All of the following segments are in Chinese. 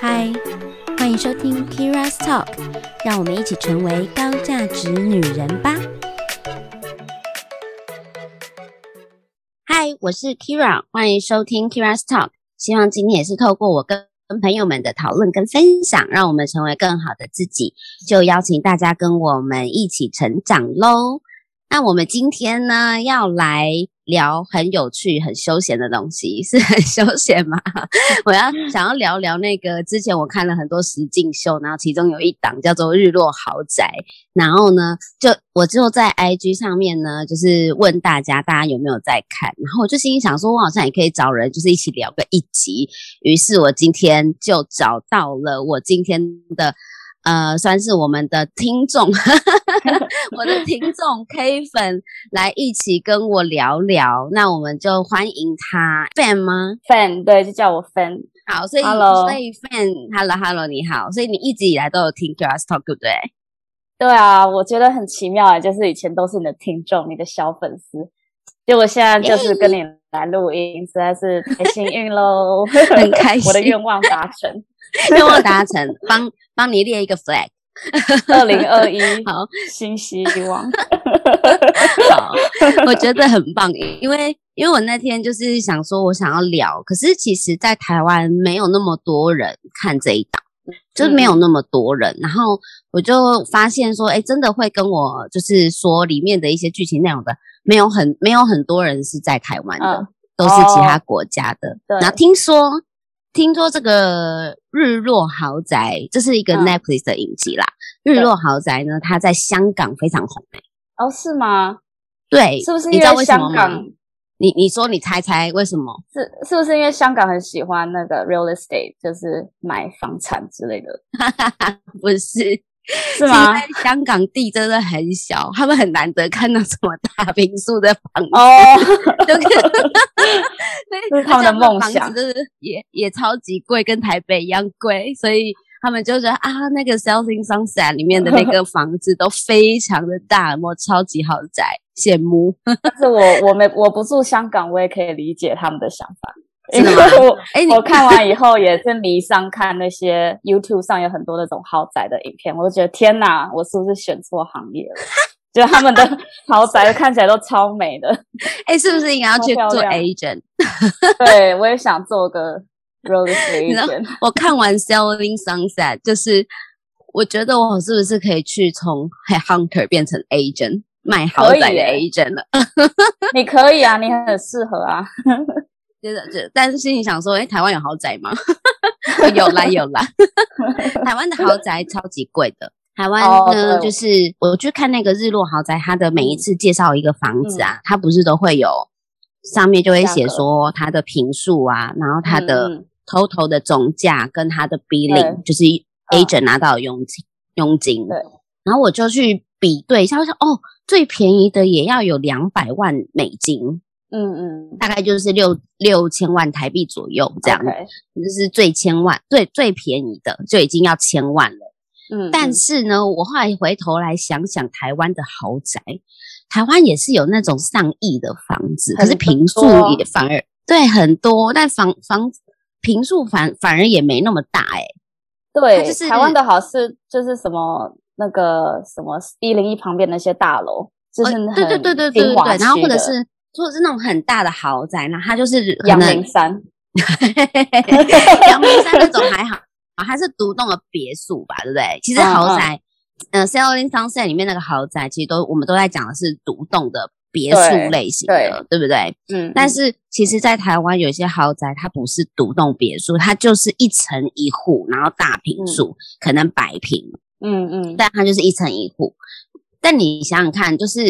嗨，欢迎收听 Kira's Talk，让我们一起成为高价值女人吧。嗨，我是 Kira，欢迎收听 Kira's Talk。希望今天也是透过我跟跟朋友们的讨论跟分享，让我们成为更好的自己。就邀请大家跟我们一起成长喽。那我们今天呢，要来聊很有趣、很休闲的东西，是很休闲吗？我要 想要聊聊那个之前我看了很多实境秀，然后其中有一档叫做《日落豪宅》，然后呢，就我就在 IG 上面呢，就是问大家，大家有没有在看？然后我就心里想说，我好像也可以找人，就是一起聊个一集。于是我今天就找到了我今天的。呃，算是我们的听众，我的听众 K 粉来一起跟我聊聊。那我们就欢迎他，Fan 吗？Fan，对，就叫我 Fan。好，所以 Hello. 所以 Fan，Hello Hello，你好。所以你一直以来都有听 Keira's Talk，对不对？对啊，我觉得很奇妙啊，就是以前都是你的听众，你的小粉丝，结果现在就是跟你来录音，实在是 太幸运喽，很开心，我的愿望达成。愿望达成，帮帮你列一个 flag，二零二一，好，新希望，好，我觉得很棒，因为因为我那天就是想说，我想要聊，可是其实，在台湾没有那么多人看这一档，就是没有那么多人，然后我就发现说，哎，真的会跟我就是说里面的一些剧情内容的，没有很没有很多人是在台湾的，嗯、都是其他国家的，对，然后听说。听说这个《日落豪宅》这是一个 Netflix 的影集啦，嗯《日落豪宅》呢，它在香港非常红诶、欸。哦，是吗？对，是不是因为香港？你？你你说，你猜猜为什么？是是不是因为香港很喜欢那个 real estate，就是买房产之类的？哈哈哈，不是。是吗？因为香港地真的很小，他们很难得看到什么大坪数的房子哦，就 是他们的梦想，就是也也超级贵，跟台北一样贵，所以他们就觉得啊，那个 Selling Sunset 里面的那个房子都非常的大，我超级豪宅，羡慕。但是我我没我不住香港，我也可以理解他们的想法。因为我哎，我看完以后也是迷上看那些 YouTube 上有很多那种豪宅的影片，我就觉得天哪，我是不是选错行业了？就他们的 豪宅看起来都超美的，哎、欸，是不是应该要去做 agent？对，我也想做个 estate agent。我看完 Selling Sunset，就是我觉得我是不是可以去从 hunter 变成 agent，卖豪宅的 agent 了？你可以啊，你很适合啊。但是心里想说，哎、欸，台湾有豪宅吗？有啦有啦，台湾的豪宅超级贵的。台湾呢，oh, 就是我去看那个日落豪宅，它的每一次介绍一个房子啊，嗯、它不是都会有上面就会写说它的坪数啊，然后它的 total 的总价跟他的 billing，、嗯、就是 agent 拿到的佣金佣金。对，然后我就去比对一下，我想哦，最便宜的也要有两百万美金。嗯嗯，大概就是六六千万台币左右这样，Okay. 就是最千万最最便宜的就已经要千万了。嗯，但是呢，我后来回头来想想，台湾的豪宅，台湾也是有那种上亿的房子，可是平数也反而对很多，但房房坪数反反而也没那么大哎、欸。对，就是台湾的好是就是什么那个什么一零一旁边那些大楼，就是很对对对对对对，然后或者是。或者是那种很大的豪宅，那它就是阳明山，阳明山那种 还好啊，还是独栋的别墅吧，对不对？其实豪宅，嗯、呃，Selling Sunset 里面那个豪宅，其实都我们都在讲的是独栋的别墅类型的，对，对不对？嗯。但是其实，在台湾有些豪宅，它不是独栋别墅，它就是一层一户，然后大平数，嗯、可能百平，嗯嗯，但它就是一层一户。但你想想看，就是。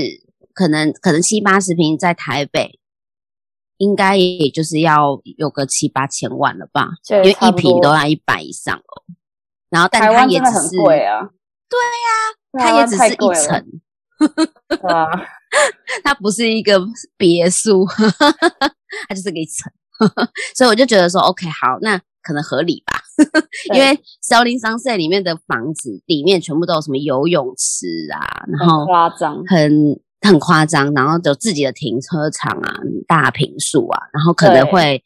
可能可能七八十平在台北，应该也就是要有个七八千万了吧？因为一平都要一百以上哦。然后，但它也只是贵啊。对呀、啊，它也只是一层。啊，它不是一个别墅，它就是个一层。所以我就觉得说，OK，好，那可能合理吧？因为 Selling Sunset 里面的房子里面全部都有什么游泳池啊，然后夸张，很。很夸张，然后有自己的停车场啊，大平数啊，然后可能会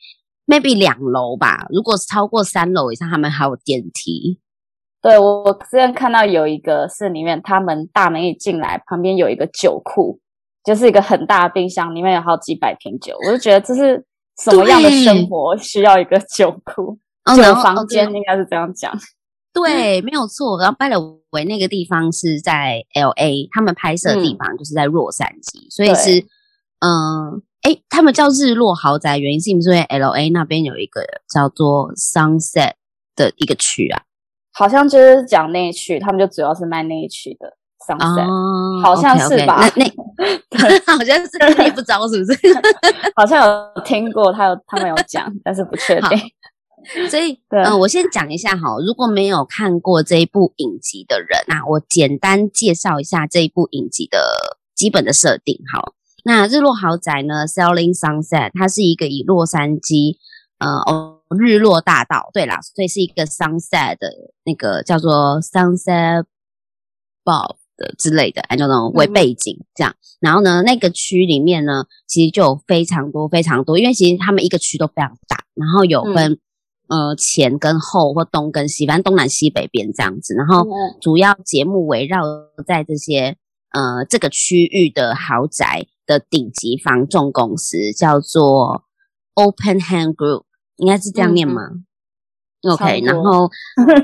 maybe 两楼吧。如果是超过三楼以上，他们还有电梯。对，我我之前看到有一个是里面，他们大门一进来，旁边有一个酒库，就是一个很大的冰箱，里面有好几百瓶酒。我就觉得这是什么样的生活需要一个酒库？酒房间应该是这样讲。对，没有错。然后 by the way 那个地方是在 LA，他们拍摄的地方就是在洛杉矶，嗯、所以是嗯，哎，他们叫日落豪宅，原因是因为 LA 那边有一个叫做 Sunset 的一个区啊。好像就是讲那一区，他们就主要是卖那一区的 Sunset，、哦、好像是吧？那那 好像是，你也不知道是不是？好像有听过，他有他们有讲，但是不确定。所以，嗯、呃，我先讲一下哈，如果没有看过这一部影集的人，那我简单介绍一下这一部影集的基本的设定。好，那日落豪宅呢，Selling Sunset，它是一个以洛杉矶，呃，哦。日落大道，对啦，所以是一个 sunset 的那个叫做 sunset Bob 的之类的，I don't know 为背景这样。然后呢，那个区里面呢，其实就有非常多非常多，因为其实他们一个区都非常大，然后有分、嗯、呃前跟后或东跟西，反正东南西北边这样子。然后主要节目围绕在这些呃这个区域的豪宅的顶级房仲公司，叫做 Open Hand Group。应该是这样念吗？，OK，然后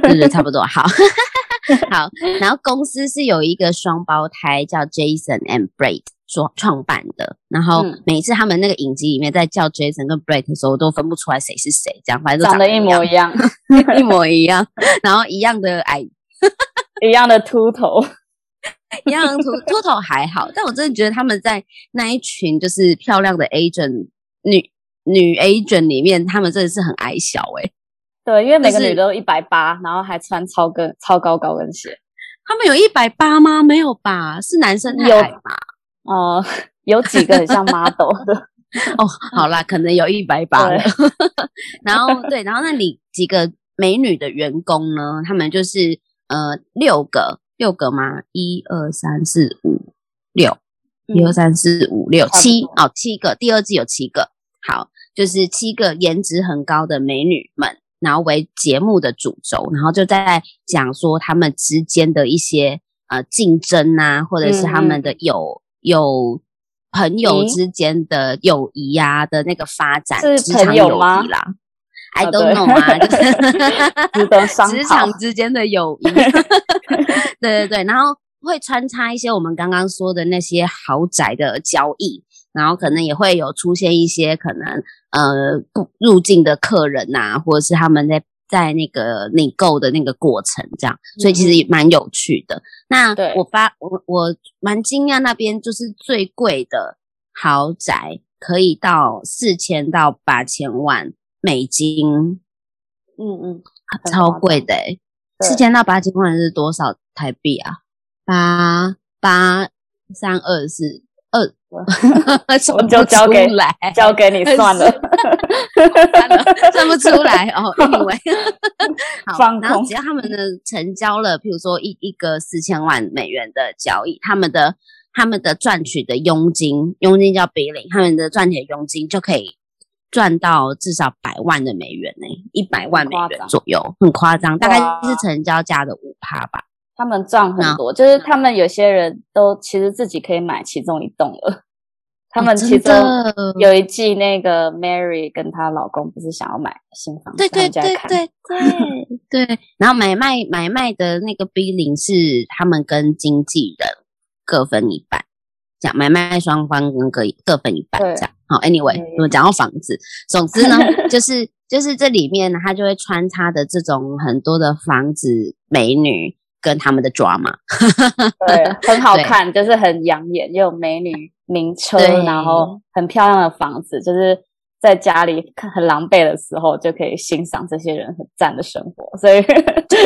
对对，差不多，好 好。然后公司是有一个双胞胎叫 Jason and Brett 所创办的。然后每次他们那个影集里面在叫 Jason 跟 Brett 的时候，我都分不出来谁是谁，这样反正长得一模一样，一模一样。然后一样的矮，一样的秃头，一样秃秃头还好。但我真的觉得他们在那一群就是漂亮的 agent 女。女 agent 里面，他们真的是很矮小诶、欸、对，因为每个女的都一百八，然后还穿超跟超高高跟鞋。他们有一百八吗？没有吧？是男生太矮吧？哦、呃，有几个很像 model 的 哦。好啦，可能有一百八了。然后对，然后那里几个美女的员工呢？他们就是呃六个，六个吗？一二三四五六，一二三四五六七哦，七个。第二季有七个。好。就是七个颜值很高的美女们，然后为节目的主轴，然后就在讲说他们之间的一些呃竞争啊，或者是他们的友友朋友之间的友谊呀的那个发展，职场友谊啦，I don't know 啊，就是 职场之间的友 谊，对对对，然后会穿插一些我们刚刚说的那些豪宅的交易。然后可能也会有出现一些可能呃不入境的客人呐、啊，或者是他们在在那个领购的那个过程这样，所以其实也蛮有趣的。嗯、那我发我我蛮惊讶，那边就是最贵的豪宅可以到四千到八千万美金，嗯嗯，超贵的诶，四千到八千万是多少台币啊？八八三二四。二，我就交给来，交给你算了，算了，算不出来哦。因为 好，然后只要他们的成交了，譬如说一一个四千万美元的交易，他们的他们的赚取的佣金，佣金叫 billing，他们的赚取的佣金就可以赚到至少百万的美元呢，一百万美元左右，很夸张，大概是成交价的五趴吧。他们赚很多，就是他们有些人都其实自己可以买其中一栋了。他们其中有一季，那个 Mary 跟她老公不是想要买新房子，对对对对对 对。然后买卖买卖的那个 billing 是他们跟经纪人各分一半，这样买卖双方跟各各分一半这样。好，Anyway，我们讲到房子，总之呢，就是 就是这里面呢，它就会穿插的这种很多的房子美女。跟他们的 drama，对，很好看，就是很养眼，又有美女名车，然后很漂亮的房子，就是在家里很狼狈的时候，就可以欣赏这些人很赞的生活。所以，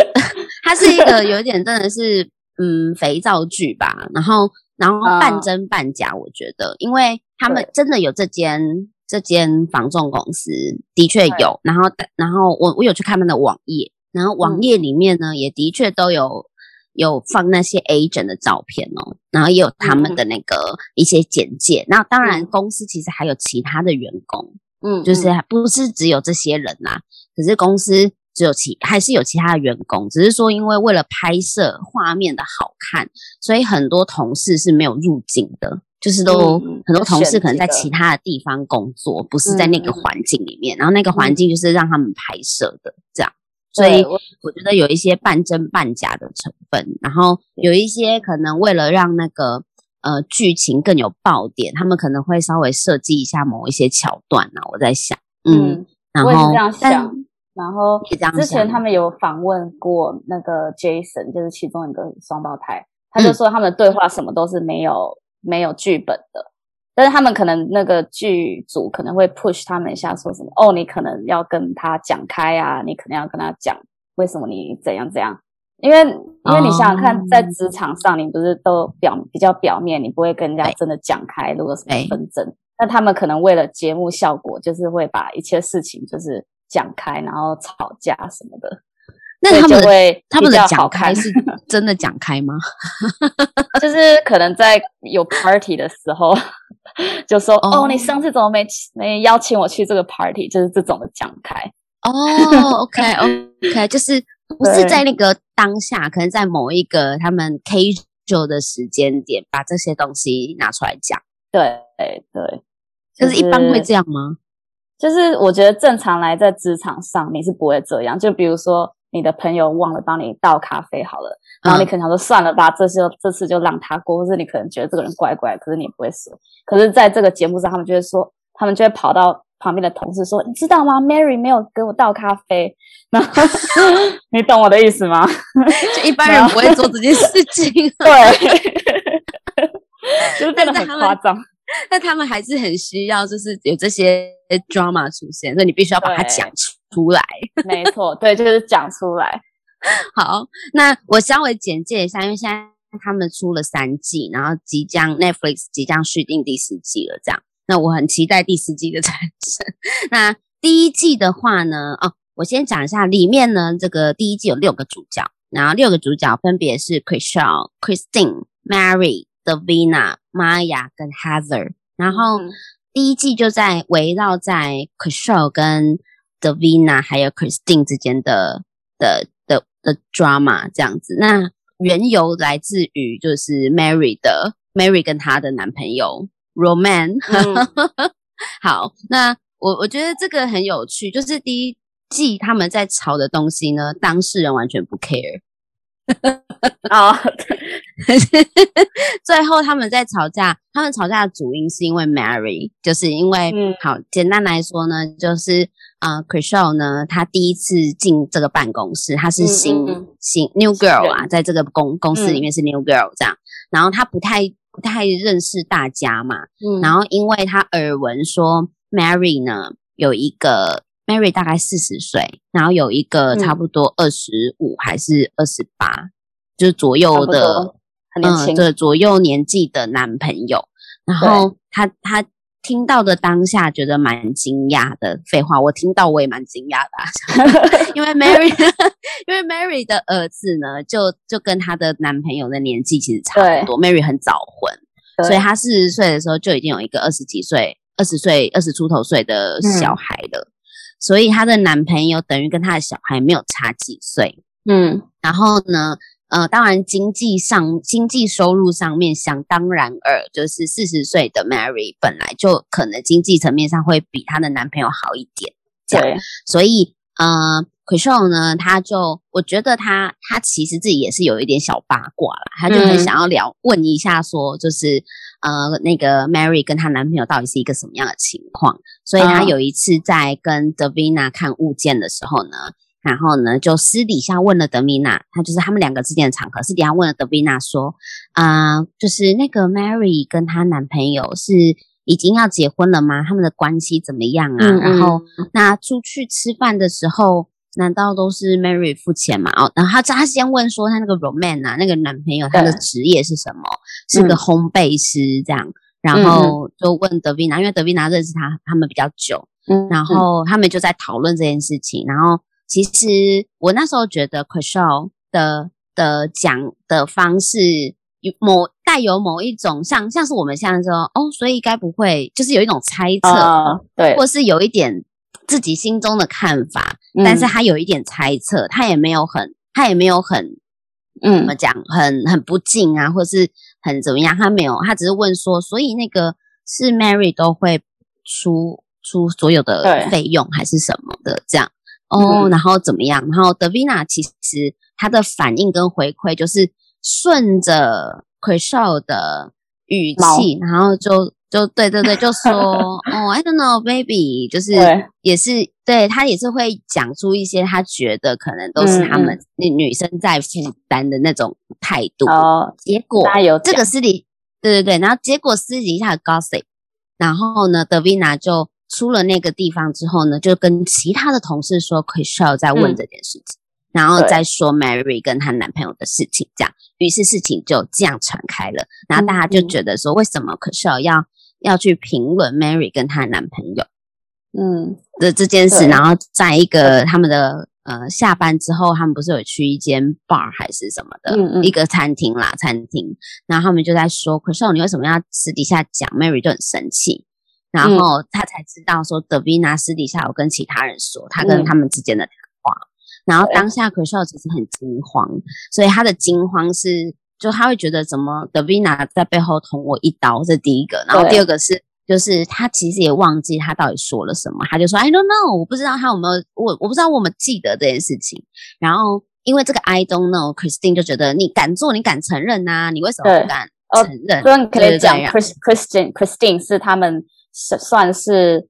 它是一个有点真的是嗯肥皂剧吧，然后然后半真半假，我觉得，因为他们真的有这间这间房仲公司，的确有，然后然后我我有去看他们的网页。然后网页里面呢，嗯、也的确都有有放那些 agent 的照片哦，然后也有他们的那个一些简介。那、嗯、当然，公司其实还有其他的员工，嗯，就是不是只有这些人啦、啊，可是公司只有其还是有其他的员工，只是说因为为了拍摄画面的好看，所以很多同事是没有入境的。就是都、嗯、很多同事可能在其他的地方工作，不是在那个环境里面，嗯、然后那个环境就是让他们拍摄的这样，所以我觉得有一些半真半假的成分，然后有一些可能为了让那个呃剧情更有爆点，他们可能会稍微设计一下某一些桥段呢、啊。我在想，嗯，然后我也是这样想，然后之前他们有访问过那个 Jason，就是其中一个双胞胎，他就说他们的对话什么都是没有。没有剧本的，但是他们可能那个剧组可能会 push 他们一下，说什么哦，你可能要跟他讲开啊，你可能要跟他讲为什么你怎样怎样，因为因为你想想看，在职场上你不是都表比较表面，你不会跟人家真的讲开，如果什么纷争，那他们可能为了节目效果，就是会把一切事情就是讲开，然后吵架什么的。那他们会他们的讲开是。真的讲开吗？就是可能在有 party 的时候，就说哦，哦，你上次怎么没没邀请我去这个 party？就是这种的讲开。哦，OK OK，就是不是在那个当下，可能在某一个他们 casual 的时间点，把这些东西拿出来讲。对对对，就是一般会这样吗？就是我觉得正常来在职场上你是不会这样，就比如说。你的朋友忘了帮你倒咖啡好了，然后你可能想说算了吧，这次这次就让他过，或者你可能觉得这个人怪怪，可是你也不会说。可是在这个节目上，他们就会说，他们就会跑到旁边的同事说，你知道吗？Mary 没有给我倒咖啡，然后 你懂我的意思吗？就一般人不会做这件事情，对，就是变得很夸张。但他们还是很需要，就是有这些 drama 出现，所以你必须要把它讲出来。没错，对，就是讲出来。好，那我稍微简介一下，因为现在他们出了三季，然后即将 Netflix 即将续订第四季了，这样。那我很期待第四季的 产生。那第一季的话呢，哦，我先讲一下里面呢，这个第一季有六个主角，然后六个主角分别是 Chrishell、Christine、Mary、Davina、Maya 跟 Heather，然后第一季就在围绕在 Chrishell 跟 Davina 还有 Christine 之间的的的的 drama 这样子。那缘由来自于就是 Mary 的 Mary 跟她的男朋友 Roman。嗯、好，那我我觉得这个很有趣，就是第一季他们在吵的东西呢，当事人完全不 care。啊 最后他们在吵架，他们吵架的主因是因为 Mary，就是因为，嗯，好，简单来说呢，就是啊、呃、Chrishell 呢，他第一次进这个办公室，他是新、新 New Girl 啊，在这个公公司里面是 New Girl 这样，嗯、然后他不太不太认识大家嘛，嗯，然后因为他耳闻说 Mary 呢有一个。Mary 大概四十岁，然后有一个差不多二十五还是二十八，就是左右的，很年轻，对，左右年纪的男朋友。然后他他听到的当下觉得蛮惊讶的。废话，我听到我也蛮惊讶的，啊，因为 Mary 因为 Mary 的儿子呢，就就跟她的男朋友的年纪其实差不多。Mary 很早婚，所以她四十岁的时候就已经有一个二十几岁、二十岁、二十出头岁的小孩了。嗯所以她的男朋友等于跟她的小孩没有差几岁，嗯，然后呢，呃，当然经济上、经济收入上面想当然尔，就是四十岁的 Mary 本来就可能经济层面上会比她的男朋友好一点，这样，对。所以呃，Chrishell 呢，他就我觉得他他其实自己也是有一点小八卦啦，他就很想要聊、嗯、问一下说，就是。呃，那个 Mary 跟她男朋友到底是一个什么样的情况？所以她有一次在跟 Davina 看物件的时候呢，然后呢就私底下问了 Davina，她就是他们两个之间的场合，私底下问了 Davina 说，啊、呃，就是那个 Mary 跟她男朋友是已经要结婚了吗？他们的关系怎么样啊？然后那出去吃饭的时候。难道都是 Mary 付钱嘛？哦，然后他他先问说他那个 Roman 啊，那个男朋友他的职业是什么？是个烘焙师这样。嗯、然后就问 Davina，因为 Davina 认识他，他们比较久。嗯，然后他们就在讨论这件事情。然后其实我那时候觉得 Chrishell 的的讲的方式有某带有某一种像像是我们现在说哦，所以该不会就是有一种猜测，呃、对，或是有一点自己心中的看法，嗯、但是他有一点猜测，他也没有很，他也没有很，嗯，怎么讲，很很不敬啊，或是很怎么样，他没有，他只是问说，所以那个是 Mary 都会出出所有的费用还是什么的这样。哦，然后怎么样？然后 Davina 其实他的反应跟回馈就是顺着 Chrishell 的语气，然后就就对对对，就说 哦，I don't know, baby，就是也是对他也是会讲出一些他觉得可能都是他们那女生在负担的那种态度。哦，结果这个私底，对对对，然后结果私底下的 gossip，然后呢，Davina 就。出了那个地方之后呢，就跟其他的同事说，Chrishell 在问这件事情，嗯、然后再说 Mary 跟她男朋友的事情，这样，于是事情就这样传开了。然后大家就觉得说，为什么 Chrishell 要要去评论 Mary 跟她男朋友，嗯的这件事？然后在一个他们的呃下班之后，他们不是有去一间 bar 还是什么的，嗯嗯一个餐厅啦，餐厅。然后他们就在说，Chrishell 你为什么要私底下讲？Mary 就很生气。然后他才知道说，Davina 私底下有跟其他人说他跟他们之间的谈话。嗯、然后当下 Chrishell 其实很惊慌，所以他的惊慌是，就他会觉得怎么 Davina 在背后捅我一刀，这是第一个。然后第二个是，就是他其实也忘记他到底说了什么，他就说 I don't know，我不知道他有没有，我我不知道我们记得这件事情。然后因为这个 I don't know，Christine 就觉得你敢做，你敢承认啊？你为什么不敢承认？所以你可以讲 Chris Christine Christine 是他们。算是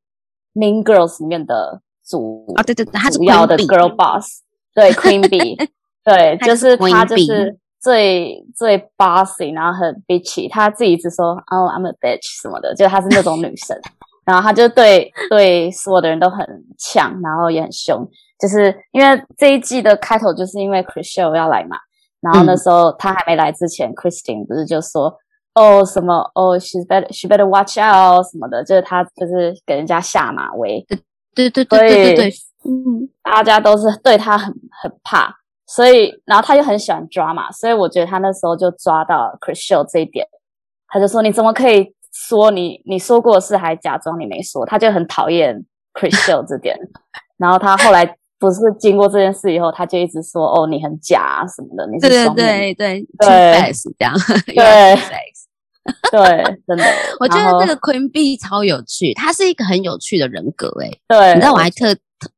Mean Girls 里面的主啊，对对对，他是主要的 Girl Boss，对 Queen Bee，对，就是他就是最最 bossy，然后很 bitchy，他自己一直说哦、oh, I'm a bitch 什么的，就她是那种女生，然后她就对对所有的人都很呛，然后也很凶，就是因为这一季的开头就是因为 Chrishell 要来嘛，然后那时候她还没来之前、嗯、Christine 不是就说。哦，oh, 什么哦、oh,，she's better, she better watch out 什么的，就是她就是给人家下马威，对对对对对对对，嗯，大家都是对她很很怕，所以然后他就很喜欢抓嘛，所以我觉得他那时候就抓到 Chrishell 这一点，他就说你怎么可以说你你说过的事还假装你没说，他就很讨厌 Chrishell 这点，然后他后来不是经过这件事以后，他就一直说哦你很假啊什么的，你是对对对对对，是这样，对。对，真的，我觉得这个 Queen Bee 超有趣，他是一个很有趣的人格诶。对，你知道我还特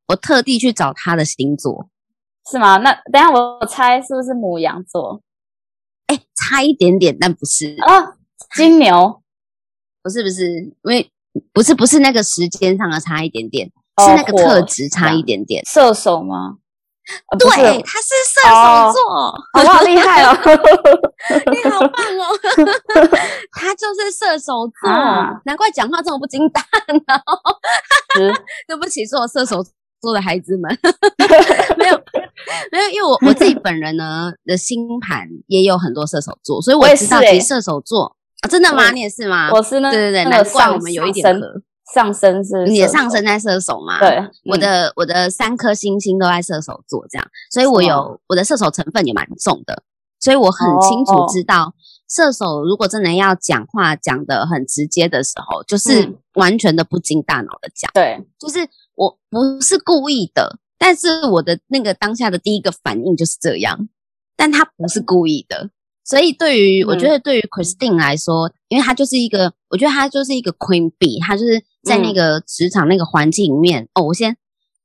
我特地去找他的星座，是吗？那等下我猜是不是母羊座？哎，差一点点，但不是啊。金牛，不是不是，因为不是不是那个时间上的差一点点，是那个特质差一点点。射手吗？对，他是射手座，好好厉害哦！你好棒哦！他就是射手座，难怪讲话这么不经大脑。对不起，是我射手座的孩子们，没有没有，因为我我自己本人呢的星盘也有很多射手座，所以我知道其实射手座啊，真的吗？你也是吗？我是呢，对对对，难怪我们有一点合。上升是你的上升在射手嘛？对，我的我的三颗星星都在射手座，这样，所以我有我的射手成分也蛮重的，所以我很清楚知道，射手如果真的要讲话讲得很直接的时候，就是完全的不经大脑的讲，对，就是我不是故意的，但是我的那个当下的第一个反应就是这样，但他不是故意的。所以，对于我觉得，对于 Christine 来说，因为她就是一个，我觉得她就是一个 Queen Bee，她就是在那个职场那个环境里面。哦，我先，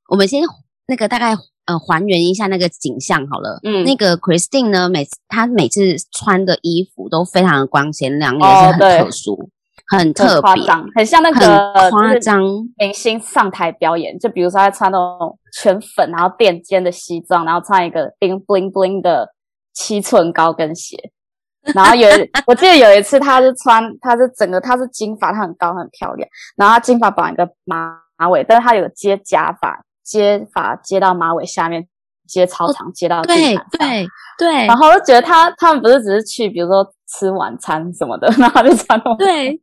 我们先那个大概呃还原一下那个景象好了。嗯，那个 Christine 呢，每次她每次穿的衣服都非常的光鲜亮丽，也是很特殊、很特别、很像那个夸张明星上台表演。就比如说，他穿那种全粉，然后垫肩的西装，然后穿一个 bling bling bling 的。七寸高跟鞋，然后有 我记得有一次，他是穿，他是整个他是金发，他很高很漂亮，然后他金发绑一个马马尾，但是他有接假发，接发接到马尾下面，接操场，接到对对对，然后我就觉得他他们不是只是去，比如说吃晚餐什么的，然后就穿对，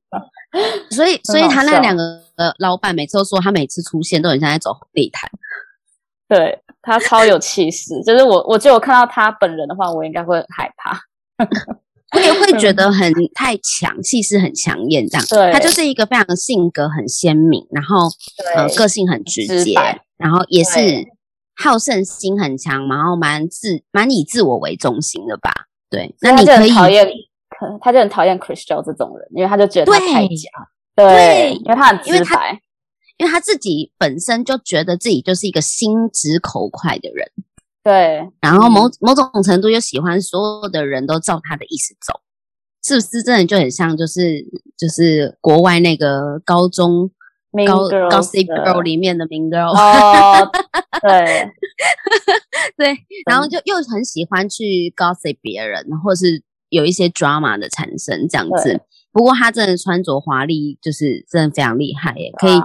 所以 所以他那两个呃老板每次都说，他每次出现都很像在走地毯，对。他超有气势，就是我，我觉得我看到他本人的话，我应该会害怕。我也会觉得很太强，气势很强艳这样。对，他就是一个非常性格很鲜明，然后呃个性很直接，然后也是好胜心很强，然后蛮自蛮以自我为中心的吧。对，那你可以讨厌，他就很讨厌 Chrishell 这种人，因为他就觉得他太假。对，对因为他很直白。因为他自己本身就觉得自己就是一个心直口快的人，对，然后某某种程度又喜欢所有的人都照他的意思走，是不是真的就很像就是就是国外那个高中高 girls Gossip Girl 里面的 Mean Girl，哦，对 对，然后就又很喜欢去 gossip 别人，或者是有一些 drama 的产生这样子。不过他真的穿着华丽，就是真的非常厉害耶，可以。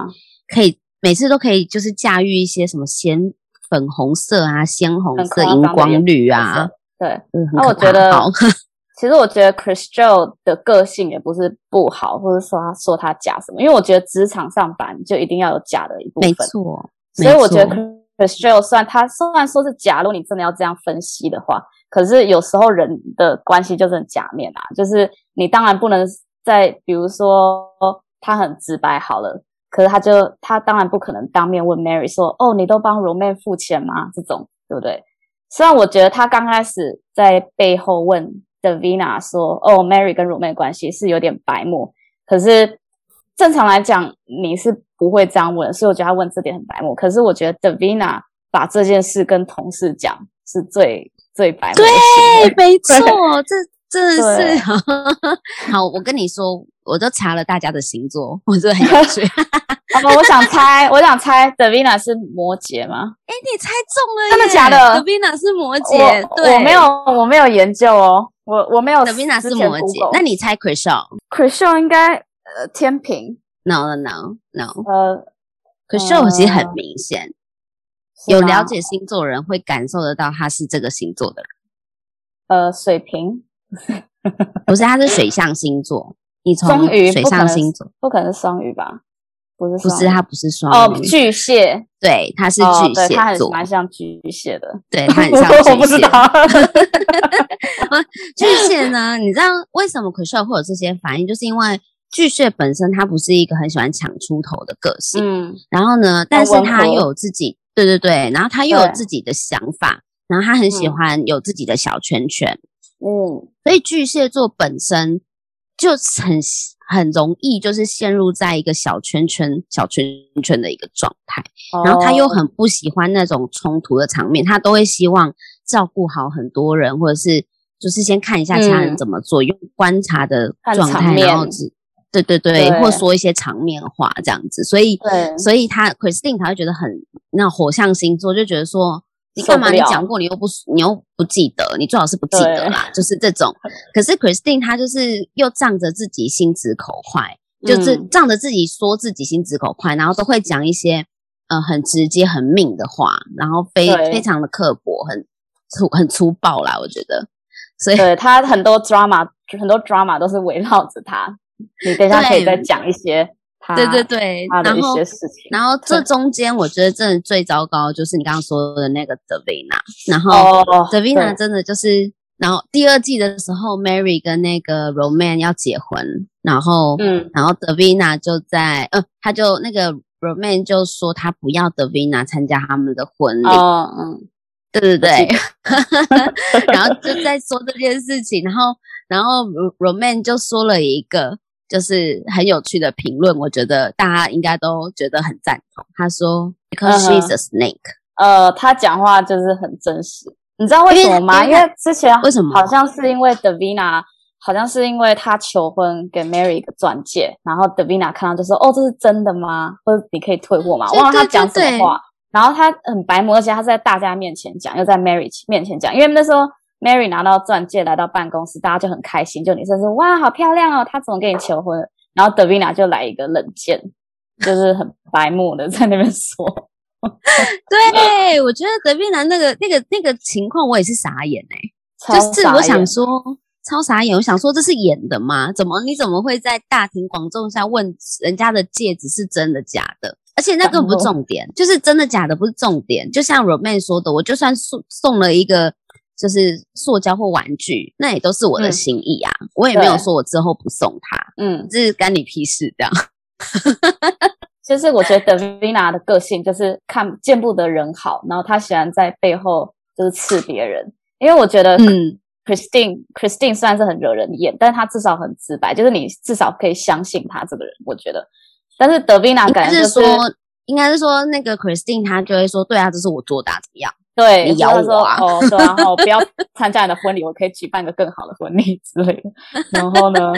可以每次都可以，就是驾驭一些什么鲜粉红色啊、鲜红色、荧光绿啊，对，嗯，那我觉得，其实我觉得 Chrishell 的个性也不是不好，或者说他说他假什么，因为我觉得职场上班就一定要有假的一部分，没错。所以我觉得 Chrishell 算他虽然说是假，如果你真的要这样分析的话，可是有时候人的关系就是很假面啊，就是你当然不能在，比如说他很直白好了。可是他就他当然不可能当面问 Mary 说，哦，你都帮 Roman 付钱吗？这种对不对？虽然我觉得他刚开始在背后问 Davina 说，哦，Mary 跟 Roman 关系是有点白目，可是正常来讲你是不会这样问，所以我觉得他问这点很白目。可是我觉得 Davina 把这件事跟同事讲是最最白目的。对，没 错，这 真的是 好。我跟你说，我都查了大家的星座，我真的很有趣。哦、我想猜，我想猜，Davina 是摩羯吗？哎，你猜中了，真的假的？Davina 是摩羯，我对，我没有，我没有研究哦，我我没有。Davina 是摩羯，那你猜 Chrishell？Chrishell 应该呃天平。No no no no。呃，Chrishell 其实很明显，有了解星座的人会感受得到他是这个星座的人。呃，水瓶，不是，他是水象星座。你从水象星座，不可能是双鱼吧？不是，不是，他不是双鱼哦，巨蟹，对，他是巨蟹座，他很蛮像巨蟹的，对，他很像 巨蟹。巨蟹呢？你知道为什么 Chrishell 会有这些反应？就是因为巨蟹本身他不是一个很喜欢抢出头的个性，嗯，然后呢，但是他又有自己，对对对，然后他又有自己的想法，然后他很喜欢有自己的小圈圈，嗯，所以巨蟹座本身就很。很容易就是陷入在一个小圈圈、小圈圈的一个状态，然后他又很不喜欢那种冲突的场面，他都会希望照顾好很多人，或者是就是先看一下其他人怎么做，嗯、用观察的状态，然后对对对，对或说一些场面话这样子，所以所以他 Christine 他会觉得很那火象星座就觉得说。你干嘛？你讲过，你又不，你又不记得，你最好是不记得啦。就是这种。可是 Christine 她就是又仗着自己心直口快，嗯、就是仗着自己说自己心直口快，然后都会讲一些呃很直接、很命的话，然后非非常的刻薄，很粗、很粗暴啦。我觉得，所以对他很多 drama，很多 drama 都是围绕着他。你等一下可以再讲一些。对对对，然后然后这中间我觉得真的最糟糕就是你刚刚说的那个 Davina，然后 Davina 真的就是，然后第二季的时候，Mary 跟那个 Roman 要结婚，然后嗯，然后 Davina 就在，呃，他就那个 Roman 就说他不要 Davina 参加他们的婚礼，嗯，对对对，然后就在说这件事情，然后然后 Roman 就说了一个。就是很有趣的评论，我觉得大家应该都觉得很赞同。他说：“Because she's a snake。”呃，他讲话就是很真实。你知道为什么吗？因为，之前为什么？好像是因为 Davina，好像是因为他求婚给 Mary 一个钻戒，然后 Davina 看到就说：“哦，这是真的吗？或者你可以退货吗？”忘了他讲什么话。然后他很白目，而且他是在大家面前讲，又在 Mary 面前讲，因为那时候。Mary 拿到钻戒来到办公室，大家就很开心，就女生说：“哇，好漂亮哦！”他怎么跟你求婚？然后 Davina 就来一个冷箭，就是很白目的在那边说。对，我觉得 Davina 那个那个那个情况，我也是傻眼哎、欸，就是我想说超傻眼，我想说这是演的吗？怎么你怎么会在大庭广众下问人家的戒指是真的假的？而且那个不是重点，就是真的假的不是重点。就像 Roman 说的，我就算送送了一个。就是塑胶或玩具，那也都是我的心意啊。嗯、我也没有说我之后不送他，嗯，这是干你屁事这样。就是我觉得 Davina 的个性就是看见不得人好，然后她喜欢在背后就是刺别人。因为我觉得，嗯，Christine Christine 虽然是很惹人厌，但是他至少很直白，就是你至少可以相信她这个人。我觉得，但是 Davina 感觉、就是、是说，应该是说那个 Christine 她就会说，对啊，这是我做的、啊，怎么样？对，你咬我啊？哦，对啊，我不要参加你的婚礼，我可以举办一个更好的婚礼之类的。然后呢，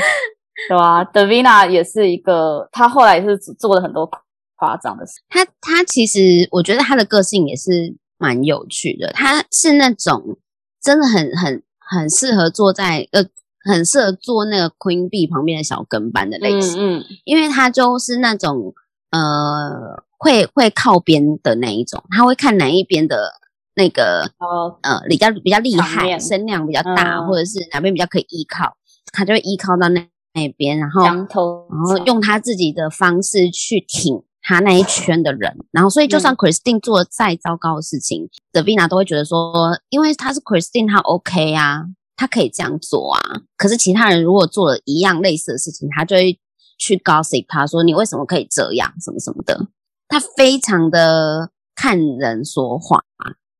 对吧、啊、Davina 也是一个，他后来也是做了很多夸张的事。他他其实我觉得他的个性也是蛮有趣的，他是那种真的很很很适合坐在呃，很适合坐那个 Queen Bee 旁边的小跟班的类型，嗯，嗯，因为他就是那种呃会会靠边的那一种，他会看哪一边的。那个、哦、呃比较比较厉害，声量比较大，嗯、或者是哪边比较可以依靠，他就会依靠到那那边，然后然后用他自己的方式去挺他那一圈的人，然后所以就算 Christine 做的再糟糕的事情、嗯、Davina 都会觉得说，因为他是 Christine，他 OK 啊，他可以这样做啊。可是其他人如果做了一样类似的事情，他就会去 gossip 他说，你为什么可以这样，什么什么的。他非常的看人说话。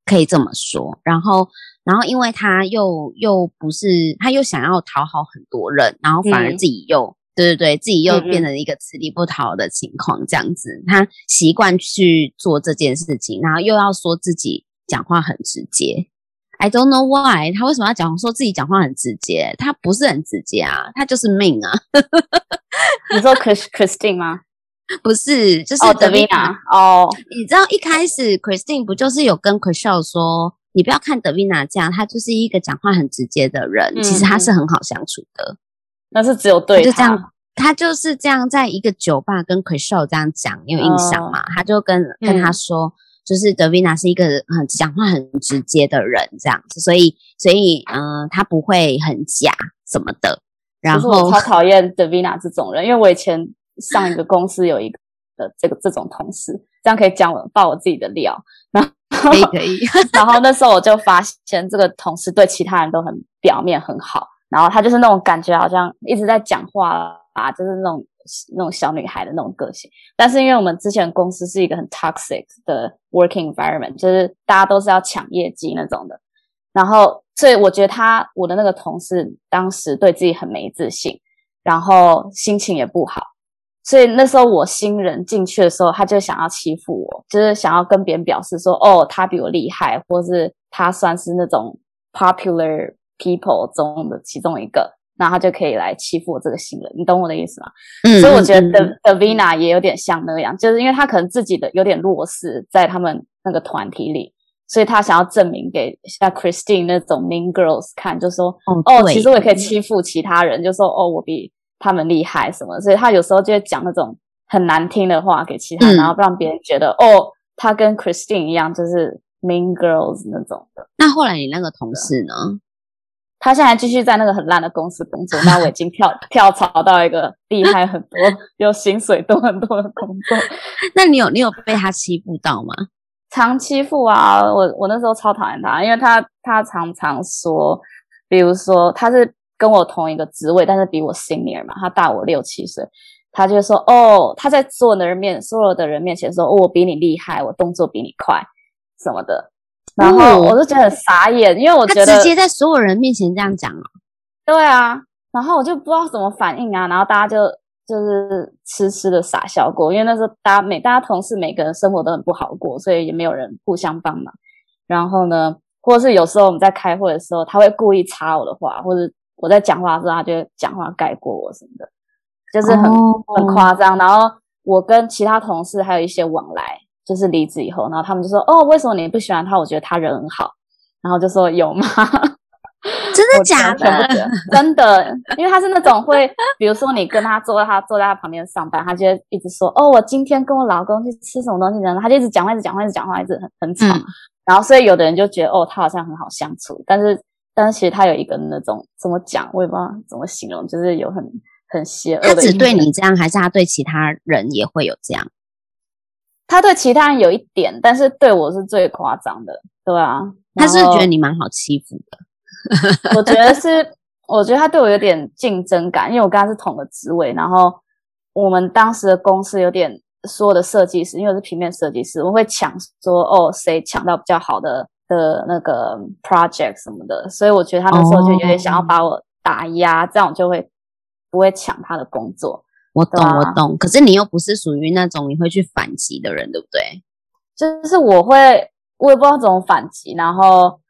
可以这么说，然后，然后，因为他又又不是，他又想要讨好很多人，然后反而自己又，嗯、对对对，自己又变成一个吃力不讨好的情况，这样子，他习惯去做这件事情，然后又要说自己讲话很直接，I don't know why，他为什么要讲说自己讲话很直接？他不是很直接啊，他就是命啊。你说 Chris Christine 吗？不是，就是 Davina 哦。你知道一开始 Christine 不就是有跟 Chrishell 说，你不要看 Davina 这样，她就是一个讲话很直接的人，嗯、其实她是很好相处的。那是只有对他，就这样，他就是这样在一个酒吧跟 Chrishell 这样讲，你有印象吗？哦、他就跟跟他说，就是 Davina 是一个很讲话很直接的人，这样子，所以所以嗯、呃，他不会很假什么的。然后我超讨厌 Davina 这种人，因为我以前。上一个公司有一个的这个这种同事，这样可以讲我爆我自己的料。然后可以可以。然后那时候我就发现，这个同事对其他人都很表面很好，然后他就是那种感觉好像一直在讲话啊，就是那种那种小女孩的那种个性。但是因为我们之前公司是一个很 toxic 的 working environment，就是大家都是要抢业绩那种的。然后所以我觉得他我的那个同事当时对自己很没自信，然后心情也不好。所以那时候我新人进去的时候，他就想要欺负我，就是想要跟别人表示说，哦，他比我厉害，或是他算是那种 popular people 中的其中一个，那他就可以来欺负我这个新人，你懂我的意思吗？嗯，所以我觉得 Davina 也有点像那样，就是因为他可能自己的有点弱势在他们那个团体里，所以他想要证明给像 Christine 那种 Mean Girls 看，就说，哦，哦，其实我也可以欺负其他人，就说，哦，我比。他们厉害什么？所以他有时候就会讲那种很难听的话给其他人，嗯、然后让别人觉得哦，他跟 Christine 一样，就是 Mean Girls 那种的。那后来你那个同事呢？他现在继续在那个很烂的公司工作。那我已经跳 跳槽到一个厉害很多、有薪水多很多的工作。那你有你有被他欺负到吗？常欺负啊！我我那时候超讨厌他，因为他他常常说，比如说他是。跟我同一个职位，但是比我 senior 嘛，他大我六七岁，他就说：“哦，他在所有的人面，所有的人面前说，哦，我比你厉害，我动作比你快，什么的。”然后我就觉得很傻眼，因为我觉得他直接在所有人面前这样讲啊。对啊，然后我就不知道怎么反应啊，然后大家就就是痴痴的傻笑过，因为那时候大家每大家同事每个人生活都很不好过，所以也没有人互相帮忙。然后呢，或者是有时候我们在开会的时候，他会故意插我的话，或者。我在讲话的时候，他就讲话盖过我什么的，就是很、oh, 很夸张。然后我跟其他同事还有一些往来，就是离职以后，然后他们就说：“哦，为什么你不喜欢他？我觉得他人很好。”然后就说：“有吗？真的假的？真的，因为他是那种会，比如说你跟他坐在他坐在他旁边上班，他就一直说：‘哦，我今天跟我老公去吃什么东西。’呢他就一直讲话，一直讲话，一直讲话，一直很很吵。嗯、然后所以有的人就觉得：‘哦，他好像很好相处。’但是。但是其实他有一个那种怎么讲，我也不知道怎么形容，就是有很很邪恶的。他只对你这样，还是他对其他人也会有这样？他对其他人有一点，但是对我是最夸张的，对啊。他是觉得你蛮好欺负的？我觉得是，我觉得他对我有点竞争感，因为我跟他是同个职位，然后我们当时的公司有点所有的设计师，因为我是平面设计师，我们会抢说哦，谁抢到比较好的的那个 project 什么的，所以我觉得他那时候就有点想要把我打压，哦、这样我就会不会抢他的工作。我懂，我懂。可是你又不是属于那种你会去反击的人，对不对？就是我会，我也不知道怎么反击，然后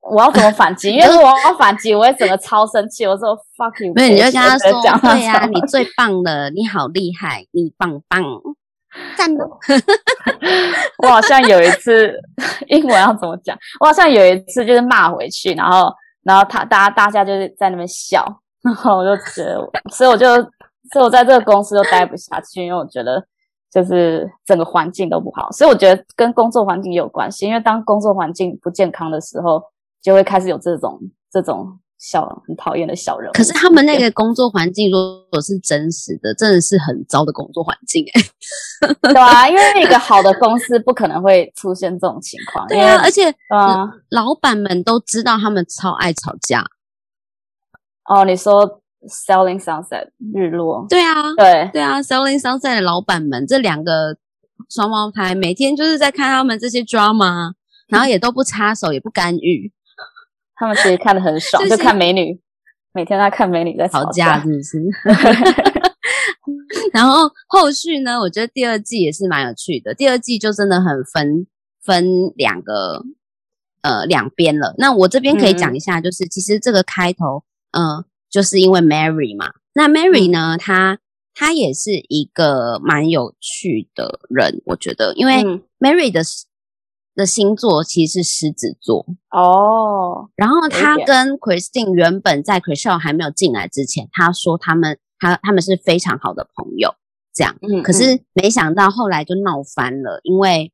我要怎么反击？因为我要反击，我会整个超生气。我说 fuck you，没有，你就跟他说，对呀、啊，你最棒了，你好厉害，你棒棒，赞的。我好像有一次英文要怎么讲？我好像有一次就是骂回去，然后，然后他大家大家就是在那边笑，然后我就觉得，所以我就。所以我在这个公司都待不下去，因为我觉得就是整个环境都不好。所以我觉得跟工作环境有关系，因为当工作环境不健康的时候，就会开始有这种这种小很讨厌的小人物。可是他们那个工作环境如果是真实的，真的是很糟的工作环境哎。对啊，因为一个好的公司不可能会出现这种情况。对啊，而且啊，老板们都知道他们超爱吵架。哦，你说。Selling Sunset 日落，对啊，对对啊，Selling Sunset 的老板们，这两个双胞胎每天就是在看他们这些 drama，然后也都不插手，也不干预，他们其实看的很爽，就看美女，每天在看美女在吵架，是不是？然后后续呢，我觉得第二季也是蛮有趣的，第二季就真的很分分两个呃两边了。那我这边可以讲一下，就是、嗯、其实这个开头，嗯、呃。就是因为 Mary 嘛，那 Mary 呢，她她也是一个蛮有趣的人，我觉得，因为 Mary 的的星座其实是狮子座哦。然后他跟 Christine 原本在 Chrishell 还没有进来之前，他说他们他他们是非常好的朋友，这样。嗯。可是没想到后来就闹翻了，因为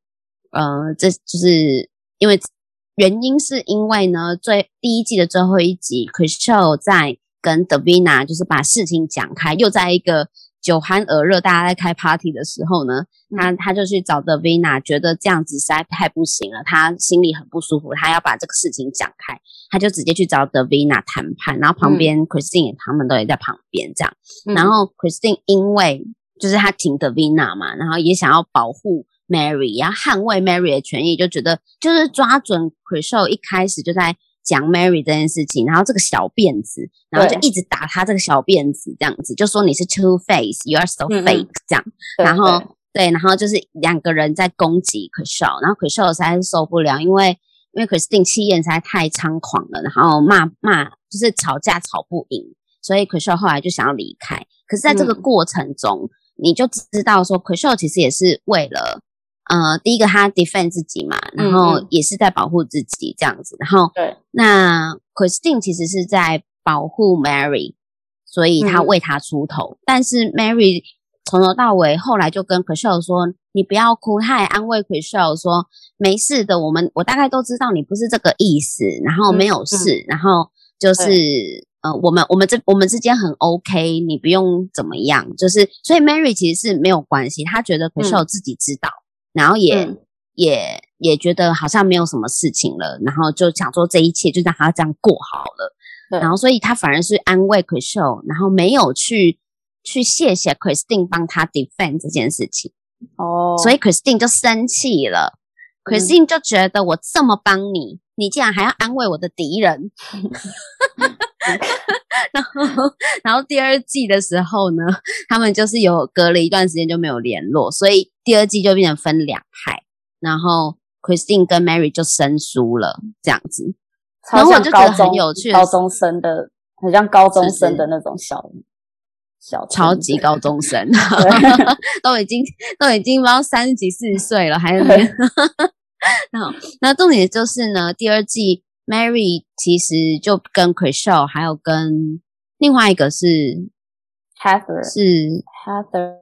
呃，这就是因为原因是因为呢，最第一季的最后一集 Chrishell 在。跟 Davina 就是把事情讲开，又在一个酒酣耳热，大家在开 party 的时候呢，他他就去找 Davina，觉得这样子实在太不行了，他心里很不舒服，他要把这个事情讲开，他就直接去找 Davina 谈判，然后旁边 Christine 他们都也在旁边这样，嗯、然后 Christine 因为就是他挺 Davina 嘛，然后也想要保护 Mary，要捍卫 Mary 的权益，就觉得就是抓准 Chrishell 一开始就在。讲 Mary 这件事情，然后这个小辫子，然后就一直打他这个小辫子，这样子就说你是 two face，you are so fake，嗯、这样，然后对，对，然后就是两个人在攻击 Chrishell，然后 Chrishell 实在是受不了，因为因为 Christine 气焰实在太猖狂了，然后骂骂就是吵架吵不赢，所以 Chrishell 后来就想要离开。可是在这个过程中，嗯、你就知道说 Chrishell 其实也是为了。呃，第一个他 defend 自己嘛，然后也是在保护自己这样子，嗯、然后对，那 Christine 其实是在保护 Mary，所以他为他出头，嗯、但是 Mary 从头到尾后来就跟 Chrishell 说，你不要哭，他也安慰 Chrishell 说没事的，我们我大概都知道你不是这个意思，然后没有事，嗯。嗯、然后就是对。呃，我们我们这我们之间很 OK，你不用怎么样，就是所以 Mary 其实是没有关系，她觉得 Chrishell 自己知道。嗯然后也、嗯、也也觉得好像没有什么事情了，然后就想说这一切就让他这样过好了。然后所以他反而是安慰 Chrishell，然后没有去去谢谢 Christine 帮他 defend 这件事情。哦，所以 Christine 就生气了。嗯、Christine 就觉得我这么帮你，你竟然还要安慰我的敌人。然后，然后第二季的时候呢，他们就是有隔了一段时间就没有联络，所以第二季就变成分两派。然后 Christine 跟 Mary 就生疏了，这样子。然后我就觉得很有趣，高中生的，很像高中生的那种小小超级高 中生，对都已经都已经不知道三十几四十岁了，还是对 然后，那重点就是呢，第二季。Mary 其实就跟 Chrishell 还有跟另外一个是 Heather，是 Heather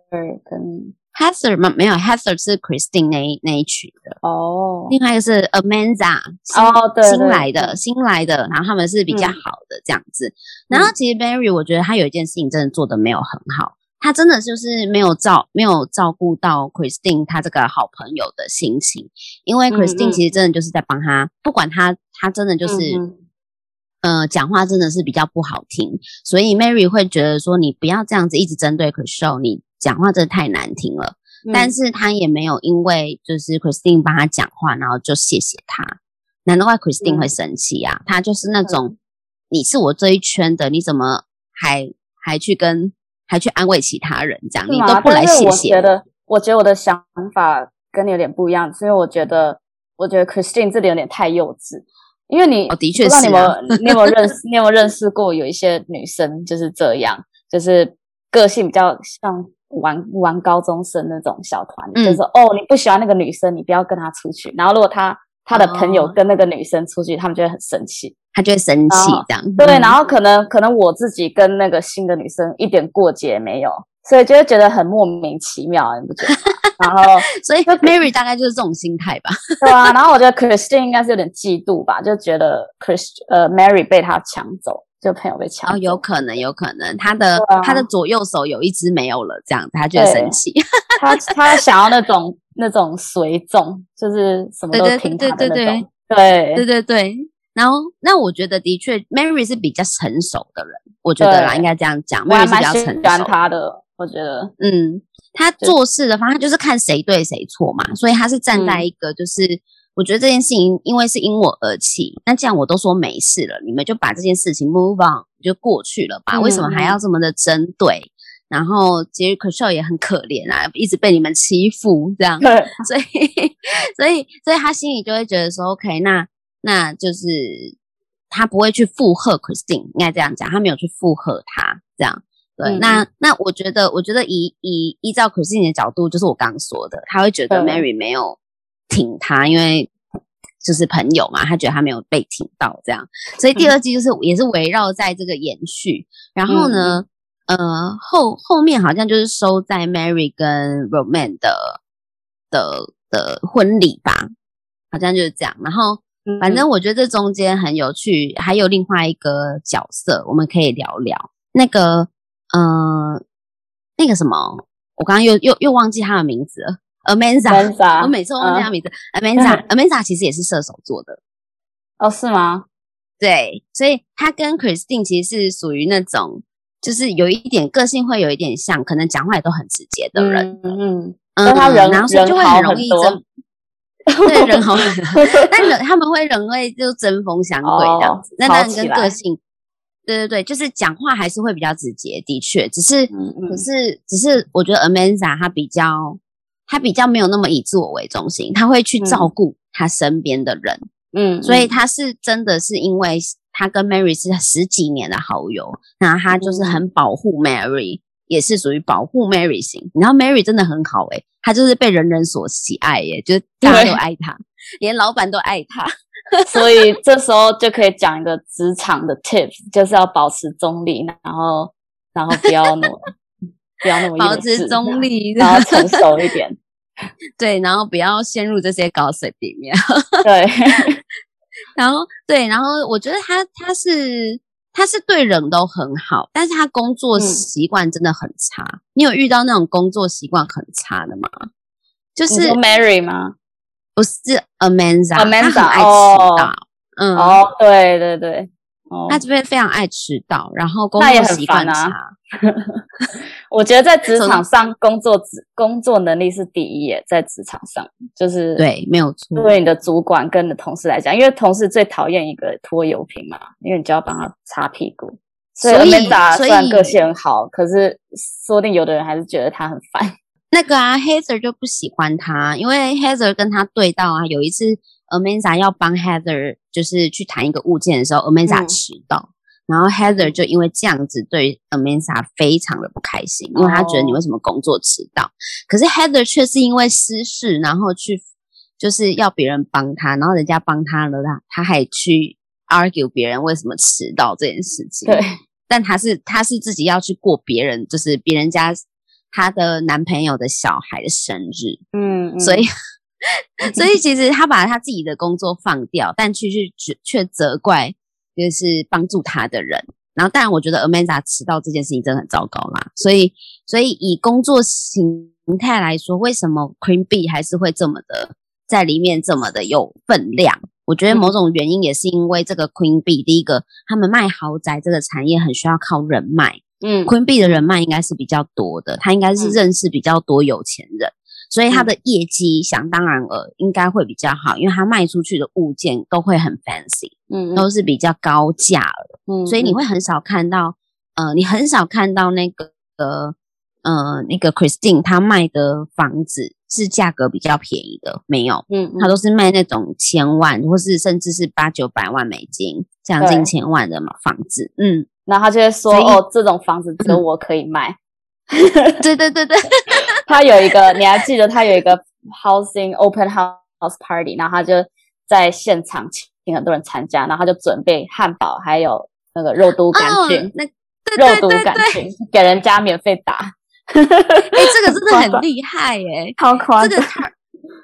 跟 Heather 吗？没有，Heather 是 Christine 那一那一群的哦。Oh. 另外一个是 Amanda，哦，oh, 对，新来的新来的，然后他们是比较好的这样子。嗯、然后其实 Mary 我觉得他有一件事情真的做的没有很好，他真的就是没有照没有照顾到 Christine 他这个好朋友的心情，因为 Christine 其实真的就是在帮他，嗯嗯不管他他真的就是，呃，讲话真的是比较不好听，所以 Mary 会觉得说，你不要这样子一直针对 Chrishell，你讲话真的太难听了。嗯、但是他也没有因为就是 Christine 帮他讲话，然后就谢谢他。难怪 Christine 会生气啊？他就是那种，嗯、你是我这一圈的，你怎么还还去跟？还去安慰其他人，这样你都不来谢谢。我觉得，我觉得我的想法跟你有点不一样，因为我觉得，我觉得 Christine 这里有点太幼稚。因为你，哦、的确是、啊，你有没有，你有没有认识，你有没有认识过有一些女生就是这样，就是个性比较像玩玩高中生那种小团，嗯、就是说哦，你不喜欢那个女生，你不要跟她出去。然后如果她她的朋友跟那个女生出去，哦、他们就会很生气。他就会生气，这样对，然后可能可能我自己跟那个新的女生一点过节也没有，所以就会觉得很莫名其妙，你不觉得？然后 所以 Mary 大概就是这种心态吧，对啊。然后我觉得 Christine 应该是有点嫉妒吧，就觉得 Chris 呃 Mary 被他抢走，就朋友被抢走，哦，有可能，有可能他的、啊、他的左右手有一只没有了，这样他就会生气。他他想要那种那种随众，就是什么都听他的那种，对对对对对，对对对。然后，那我觉得的确，Mary 是比较成熟的人，我觉得啦，对应该这样讲。Mary 是比较成熟。喜欢他的，我觉得，嗯，他做事的方式就是看谁对谁错嘛，所以他是站在一个，就是、嗯、我觉得这件事情，因为是因我而起，那这样我都说没事了，你们就把这件事情 move on 就过去了吧，嗯、为什么还要这么的针对？然后其实 Chrishell 也很可怜啊，一直被你们欺负这样，对所以，所以，所以他心里就会觉得说，OK，那。那就是他不会去附和 Christine，应该这样讲，他没有去附和他，这样对。嗯、那那我觉得，我觉得以以依照 Christine 的角度，就是我刚刚说的，他会觉得 Mary 没有挺他，嗯、因为就是朋友嘛，他觉得他没有被挺到，这样。所以第二季就是也是围绕在这个延续。嗯、然后呢，呃，后后面好像就是收在 Mary 跟 Romain 的的的婚礼吧，好像就是这样。然后。反正我觉得这中间很有趣，还有另外一个角色，我们可以聊聊那个，呃，那个什么，我刚刚又又又忘记他的名字了，Amanda，我每次都忘记他名字，Amanda，Amanda 其实也是射手座的，哦，是吗？对，所以他跟 Christine 其实是属于那种，就是有一点个性会有一点像，可能讲话也都很直接的人，嗯嗯，嗯，他人然后所以就会很容易争。对人好，但人他们会人会就针锋相对这样子。那当然跟个性，对对对，就是讲话还是会比较直接，的确，只是，嗯嗯可是，只是我觉得 Amanda 她比较，她比较没有那么以自我为中心，她会去照顾她身边的人，嗯，所以她是真的是因为她跟 Mary 是十几年的好友，然后他就是很保护 Mary。也是属于保护 Mary 型，然后 Mary 真的很好诶、欸，她就是被人人所喜爱耶、欸，就是大家都爱她，对 连老板都爱她，所以这时候就可以讲一个职场的 tips，就是要保持中立，然后然后不要那么 不要那么保持中立，然后成熟一点，对，然后不要陷入这些 gossip 里面，对，然后对，然后我觉得他他是。他是对人都很好，但是他工作习惯真的很差。嗯、你有遇到那种工作习惯很差的吗？就是 Mary 吗？不是 Amanda，Amanda 很爱迟到。哦嗯，哦，对对对。他这边非常爱迟到，然后工作习惯差。我觉得在职场上工作，工作能力是第一耶，在职场上就是对，没有错。对你的主管跟你的同事来讲，因为同事最讨厌一个拖油瓶嘛，因为你就要帮他擦屁股。所以 Amanza 虽然个性很好，可是说不定有的人还是觉得他很烦。那个啊，Heather 就不喜欢他，因为 Heather 跟他对到啊，有一次 Amanza 要帮 Heather 就是去谈一个物件的时候，Amanza 迟到，嗯、然后 Heather 就因为这样子对 Amanza 非常的不开心，因为他觉得你为什么工作迟到？哦、可是 Heather 却是因为私事，然后去就是要别人帮他，然后人家帮他了，他他还去 argue 别人为什么迟到这件事情。对，但他是他是自己要去过别人，就是别人家。她的男朋友的小孩的生日，嗯，嗯，所以，所以其实她把她自己的工作放掉，但去去却责怪就是帮助他的人，然后当然我觉得 Amanda 迟到这件事情真的很糟糕啦，所以所以以工作形态来说，为什么 Queen Bee 还是会这么的在里面这么的有分量？我觉得某种原因也是因为这个 Queen Bee，第一个他们卖豪宅这个产业很需要靠人脉，嗯，Queen Bee 的人脉应该是比较多的，他应该是认识比较多有钱人。所以他的业绩想当然了，应该会比较好，因为他卖出去的物件都会很 fancy，嗯，都是比较高价了，嗯，所以你会很少看到，呃，你很少看到那个呃，呃那个 Christine 他卖的房子是价格比较便宜的，没有，嗯，他都是卖那种千万或是甚至是八九百万美金，将近千万的嘛房子，嗯，然后他就会说，哦，这种房子只有我可以卖，对对对对。他有一个，你还记得他有一个 housing open house party，然后他就在现场请很多人参加，然后他就准备汉堡，还有那个肉毒杆菌，那肉毒杆菌给人家免费打。哎、欸，这个真的 很厉害耶、欸，好夸张！这个他，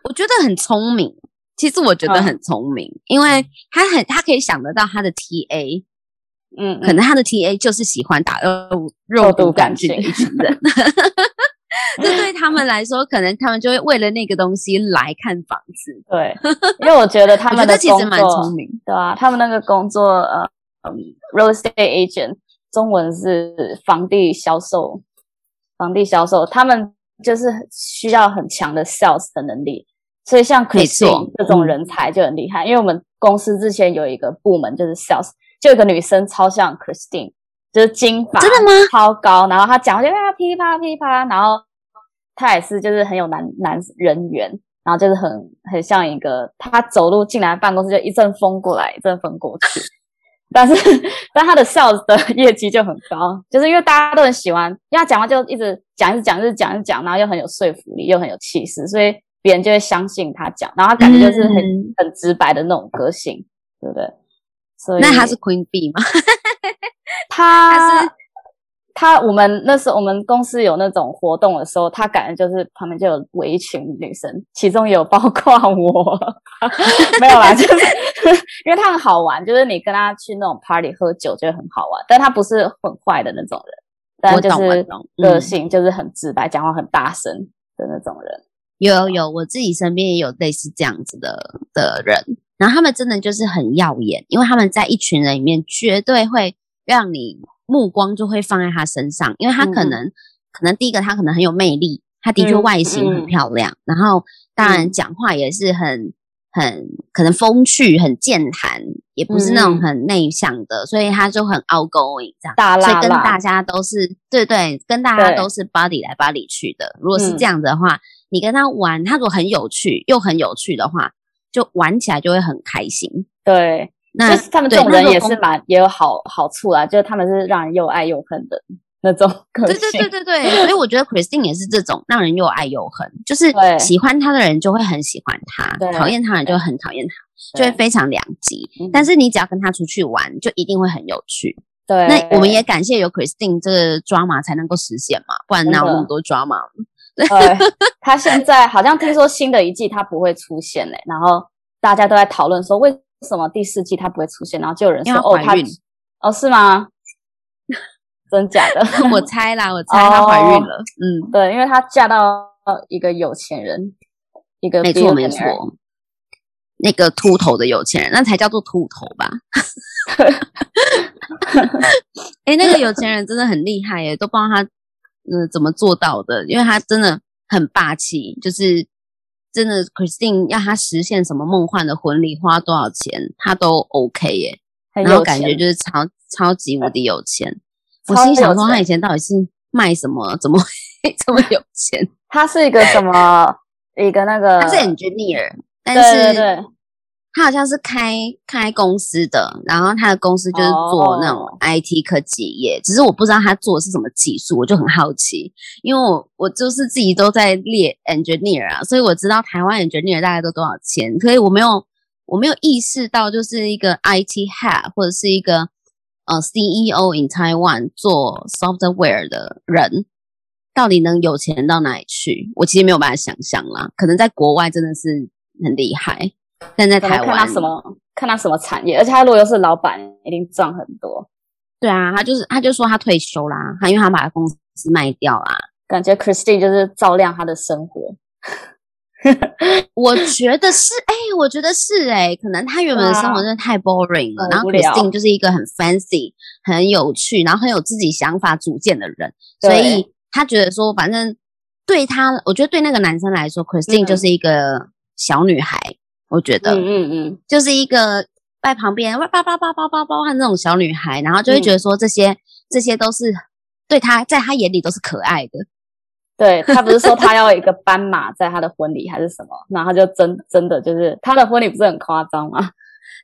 我觉得很聪明。其实我觉得很聪明，因为他很，他可以想得到他的 TA，嗯，可能他的 TA 就是喜欢打肉肉毒杆菌的一群人。这对他们来说，可能他们就会为了那个东西来看房子。对，因为我觉得他们的工作其实蛮聪明，对啊，他们那个工作，呃，嗯，real estate agent，中文是房地销售，房地销售，他们就是需要很强的 sales 的能力。所以像 Christine 这种人才就很厉害，嗯，因为我们公司之前有一个部门就是 sales，就有一个女生超像 Christine。就是金发，真的吗？超高，然后他讲就啊噼啪噼啪，然后他也是就是很有男男人缘，然后就是很很像一个，他走路进来办公室就一阵风过来，一阵风过去，但是 但他的 sales 的业绩就很高，就是因为大家都很喜欢，因为他讲话就一直讲，一直讲，一直讲，一直讲，然后又很有说服力，又很有气势，所以别人就会相信他讲，然后他感觉就是很、嗯、很直白的那种个性，对不对？所以那他是 Queen Bee 吗？他他，他，我们那时候我们公司有那种活动的时候，他感觉就是旁边就有围一群女生，其中有包括我，没有啦，就是 因为他很好玩，就是你跟他去那种 party 喝酒就会很好玩，但他不是很坏的那种人，但就是个性就是很直白，讲、嗯、话很大声的那种人。有有有，我自己身边也有类似这样子的的人，然后他们真的就是很耀眼，因为他们在一群人里面绝对会。让你目光就会放在他身上，因为他可能，嗯、可能第一个他可能很有魅力，他的确外形很漂亮，然后当然讲话也是很很可能风趣、很健谈，也不是那种很内向的，嗯、所以他就很 outgoing 这样，大辣辣，所以跟大家都是对对，跟大家都是 body 来 body 去的。如果是这样子的话，嗯、你跟他玩，他如果很有趣又很有趣的话，就玩起来就会很开心。对。那就是他们这种人也是蛮也有好好处啊，就是他们是让人又爱又恨的那种 个性。对对对对对，所以我觉得 Christine 也是这种让人又爱又恨，就是喜欢他的人就会很喜欢他，讨厌他的人就会很讨厌他，就会非常两极。但是你只要跟他出去玩，就一定会很有趣。对，那我们也感谢有 Christine 这个 drama 才能够实现嘛，不然哪有那么多 drama？对，他现在好像听说新的一季他不会出现嘞，然后大家都在讨论说为。为什么第四季他不会出现？然后就有人说：“哦，她哦，是吗？真假的？我猜啦，我猜她怀孕了。哦、嗯，对，因为她嫁到一个有钱人，一个没错没错，那个秃头的有钱人，那才叫做秃头吧？哎、欸，那个有钱人真的很厉害耶，都不知道他嗯怎么做到的，因为他真的很霸气，就是。真的，Christine 要他实现什么梦幻的婚礼，花多少钱，他都 OK 耶。然后感觉就是超超级无敌有钱。我心想说，他以前到底是卖什么，怎么会 这么有钱？他是一个什么？一个那个？他是 engineer，但是。他好像是开开公司的，然后他的公司就是做那种 IT 科技业，oh. 只是我不知道他做的是什么技术，我就很好奇，因为我我就是自己都在列 engineer 啊，所以我知道台湾 engineer 大概都多少钱，所以我没有我没有意识到就是一个 IT head 或者是一个呃 CEO in Taiwan 做 software 的人到底能有钱到哪里去，我其实没有办法想象啦，可能在国外真的是很厉害。但在台湾，看他什么看他什么产业，而且他如果又是老板，一定赚很多。对啊，他就是他就说他退休啦，他因为他把公司卖掉啦，感觉 Christine 就是照亮他的生活。我觉得是，哎、欸，我觉得是、欸，哎，可能他原本的生活真的太 boring 了，啊、然后 Christine 就是一个很 fancy、很有趣，然后很有自己想法、主见的人，所以他觉得说，反正对他，我觉得对那个男生来说，Christine 就是一个小女孩，嗯、我觉得，嗯嗯嗯，就是一个在旁边哇叭叭叭叭叭叭，和那种小女孩，然后就会觉得说，这些、嗯、这些都是对她，在她眼里都是可爱的。对，他不是说他要一个斑马在他的婚礼还是什么，然后他就真真的就是他的婚礼不是很夸张吗？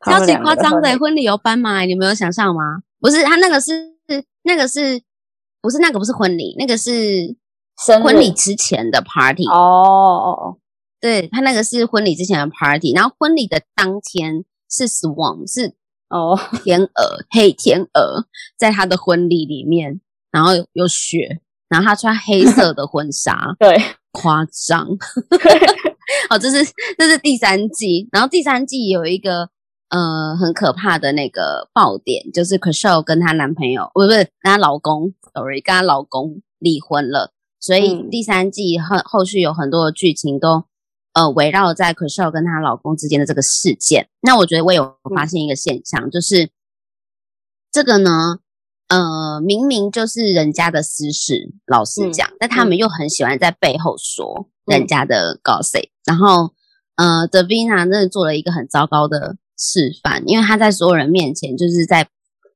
超级夸张的婚礼有斑马，你没有想象吗？不是，他那个是那个是不是那个不是婚礼，那个是婚礼之前的 party 哦哦哦，对，他那个是婚礼之前的 party，然后婚礼的当天是 swan 是哦 天鹅黑天鹅在他的婚礼里面，然后有雪。然后他穿黑 色的婚纱，对，夸张。哦，这是这是第三季，然后第三季有一个呃很可怕的那个爆点，就是 Chrishell 跟她男朋友，不是不是跟她老公，sorry，跟她老公离婚了，所以第三季后后续有很多的剧情都呃围绕在 Chrishell 跟她老公之间的这个事件。那我觉得我有发现一个现象，嗯、就是这个呢。呃，明明就是人家的私事，老实讲，嗯、但他们又很喜欢在背后说人家的 gossip、嗯。然后，呃，Davina 真的做了一个很糟糕的示范，因为他在所有人面前就是在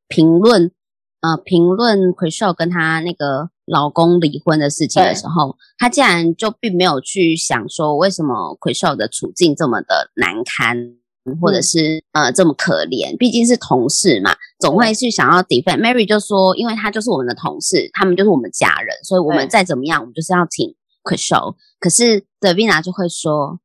评论，呃，评论 Chrishell 跟他那个老公离婚的事情的时候，她竟然就并没有去想说为什么 Chrishell 的处境这么的难堪。或者是呃这么可怜，毕竟是同事嘛，总会去想要 defend。Mary 就说，因为他就是我们的同事，他们就是我们家人，所以我们再怎么样，我们就是要挺 Chrishell。可是 Davina 就会说，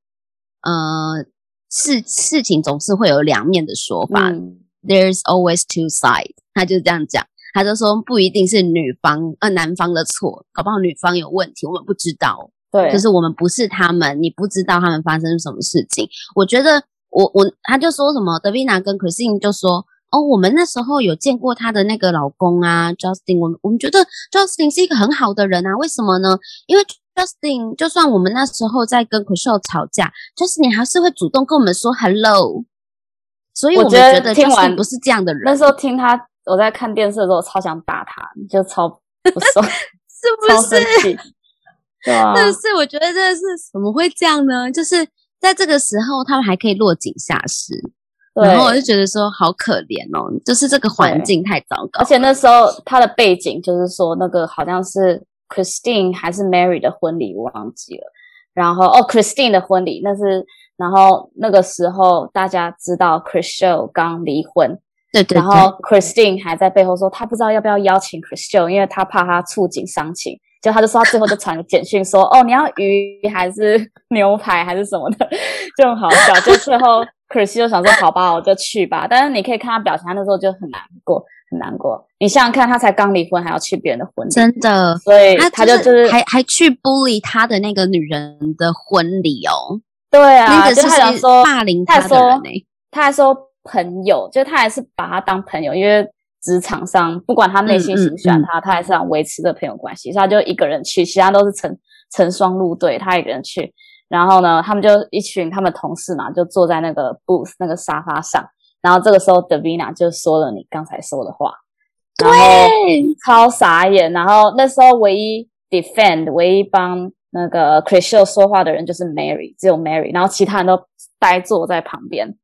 呃，事事情总是会有两面的说法，嗯，There's always two sides。他就这样讲，他就说不一定是女方呃男方的错，搞不好女方有问题，我们不知道。对，就是我们不是他们，你不知道他们发生什么事情。我觉得。我我他就说什么，Davina 跟 Christine 就说，哦，我们那时候有见过她的那个老公啊，Justin，我们我们觉得 Justin 是一个很好的人啊，为什么呢？因为 Justin 就算我们那时候在跟 Chrishell 吵架，Justin 还是会主动跟我们说 hello，所以我们觉得 Justin 不是这样的人。那时候听他我在看电视的时候，超想打他，就超不爽 是不是？对啊，但是我觉得这是怎么会这样呢？就是。在这个时候，他们还可以落井下石，然后我就觉得说好可怜哦，就是这个环境太糟糕。而且那时候他的背景就是说，那个好像是 Christine 还是 Mary 的婚礼，我忘记了。然后哦，Christine 的婚礼那是，然后那个时候大家知道 Chrishell 刚离婚，对，对对，然后 Christine 还在背后说他不知道要不要邀请 Chrishell，因为他怕他触景伤情。就他就说，他最后就传个简讯说，哦，你要鱼还是牛排还是什么的，就很好笑。就最后 Chris 就想说，好吧，我就去吧。但是你可以看他表情，他那时候就很难过，很难过。你想想看，他才刚离婚，还要去别人的婚礼，真的。所以他就就是还还去 bully 他的那个女人的婚礼哦。对啊，那个是他想说霸凌他的人呢。他还说朋友，就他还是把他当朋友，因为。职场上，不管他内心喜不喜欢他，嗯嗯嗯、他还是想维持着朋友关系，所以他就一个人去，其他都是成成双入对，他一个人去。然后呢，他们就一群他们同事嘛，就坐在那个 booth 那个沙发上。然后这个时候，Davina 就说了你刚才说的话，对，超傻眼。然后那时候唯一 defend、唯一帮那个 Chrishell 说话的人就是 Mary，只有 Mary，然后其他人都呆坐在旁边。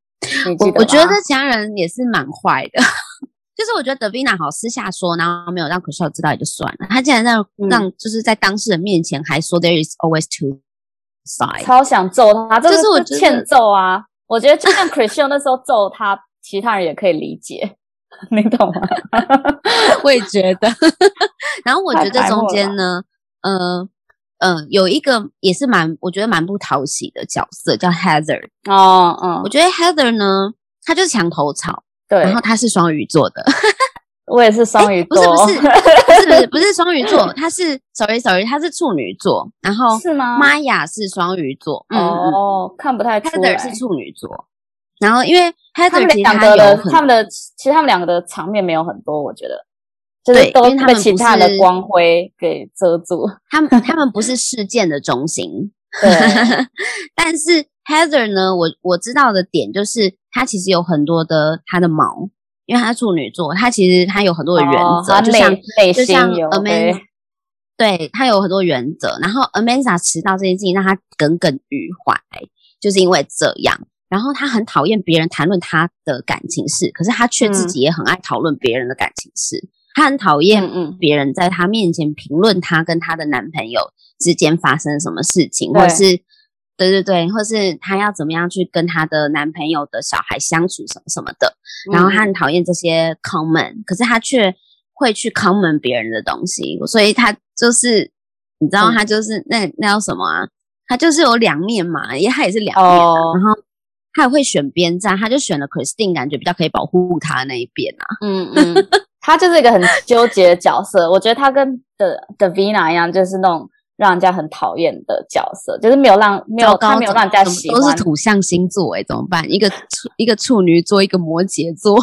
我我觉得其他人也是蛮坏的。就是我觉得 Davina 好私下说，然后没有让 Chrishell 知道也就算了。他竟然让、嗯、让就是在当事人面前还说 There is always two sides，超想揍他，这是我欠揍啊！我觉得就像 Chrishell 那时候揍他，其他人也可以理解，你懂吗？我也觉得。然后我觉得中间呢，嗯嗯、有一个也是蛮我觉得蛮不讨喜的角色，叫 Heather。哦嗯，我觉得 Heather 呢，她就是墙头草。对，然后他是双鱼座的，我也是双鱼座，不是不是不是不是双鱼座，他是 sorry sorry，他是处女座，然后是吗？Maya 是双鱼座，哦，看不太出来。Heather 是处女座，然后因为 Heather 他们两个的他们的其实他们两个的场面没有很多，我觉得就是都被其他的光辉给遮住。他们他们不是事件的中心，对。但是 Heather 呢，我我知道的点就是，他其实有很多的他的毛，因为他是处女座，他其实他有很多的原则，哦、就像就像 Amanda，对他有很多原则。然后 Amanda 迟到这件事情让他耿耿于怀，就是因为这样。然后他很讨厌别人谈论他的感情事，可是他却自己也很爱讨论别人的感情事。嗯、他很讨厌别人在她面前评论她跟她的男朋友之间发生什么事情，或者是对对对，或是她要怎么样去跟她的男朋友的小孩相处什么什么的。然后她很讨厌这些 comment，可是她却会去 comment 别人的东西，所以她就是你知道，她就是、嗯、那那叫什么啊？她就是有两面嘛，因为她也是两面、啊哦，然后。他也会选边站，他就选了 Christine，感觉比较可以保护他那一边啊。嗯嗯，他就是一个很纠结的角色。我觉得他跟的 Davina 一样，就是那种让人家很讨厌的角色，就是没有让没有他没有让人家喜欢。都是土象星座哎、欸，怎么办？一个处一个处女座，一个摩羯座。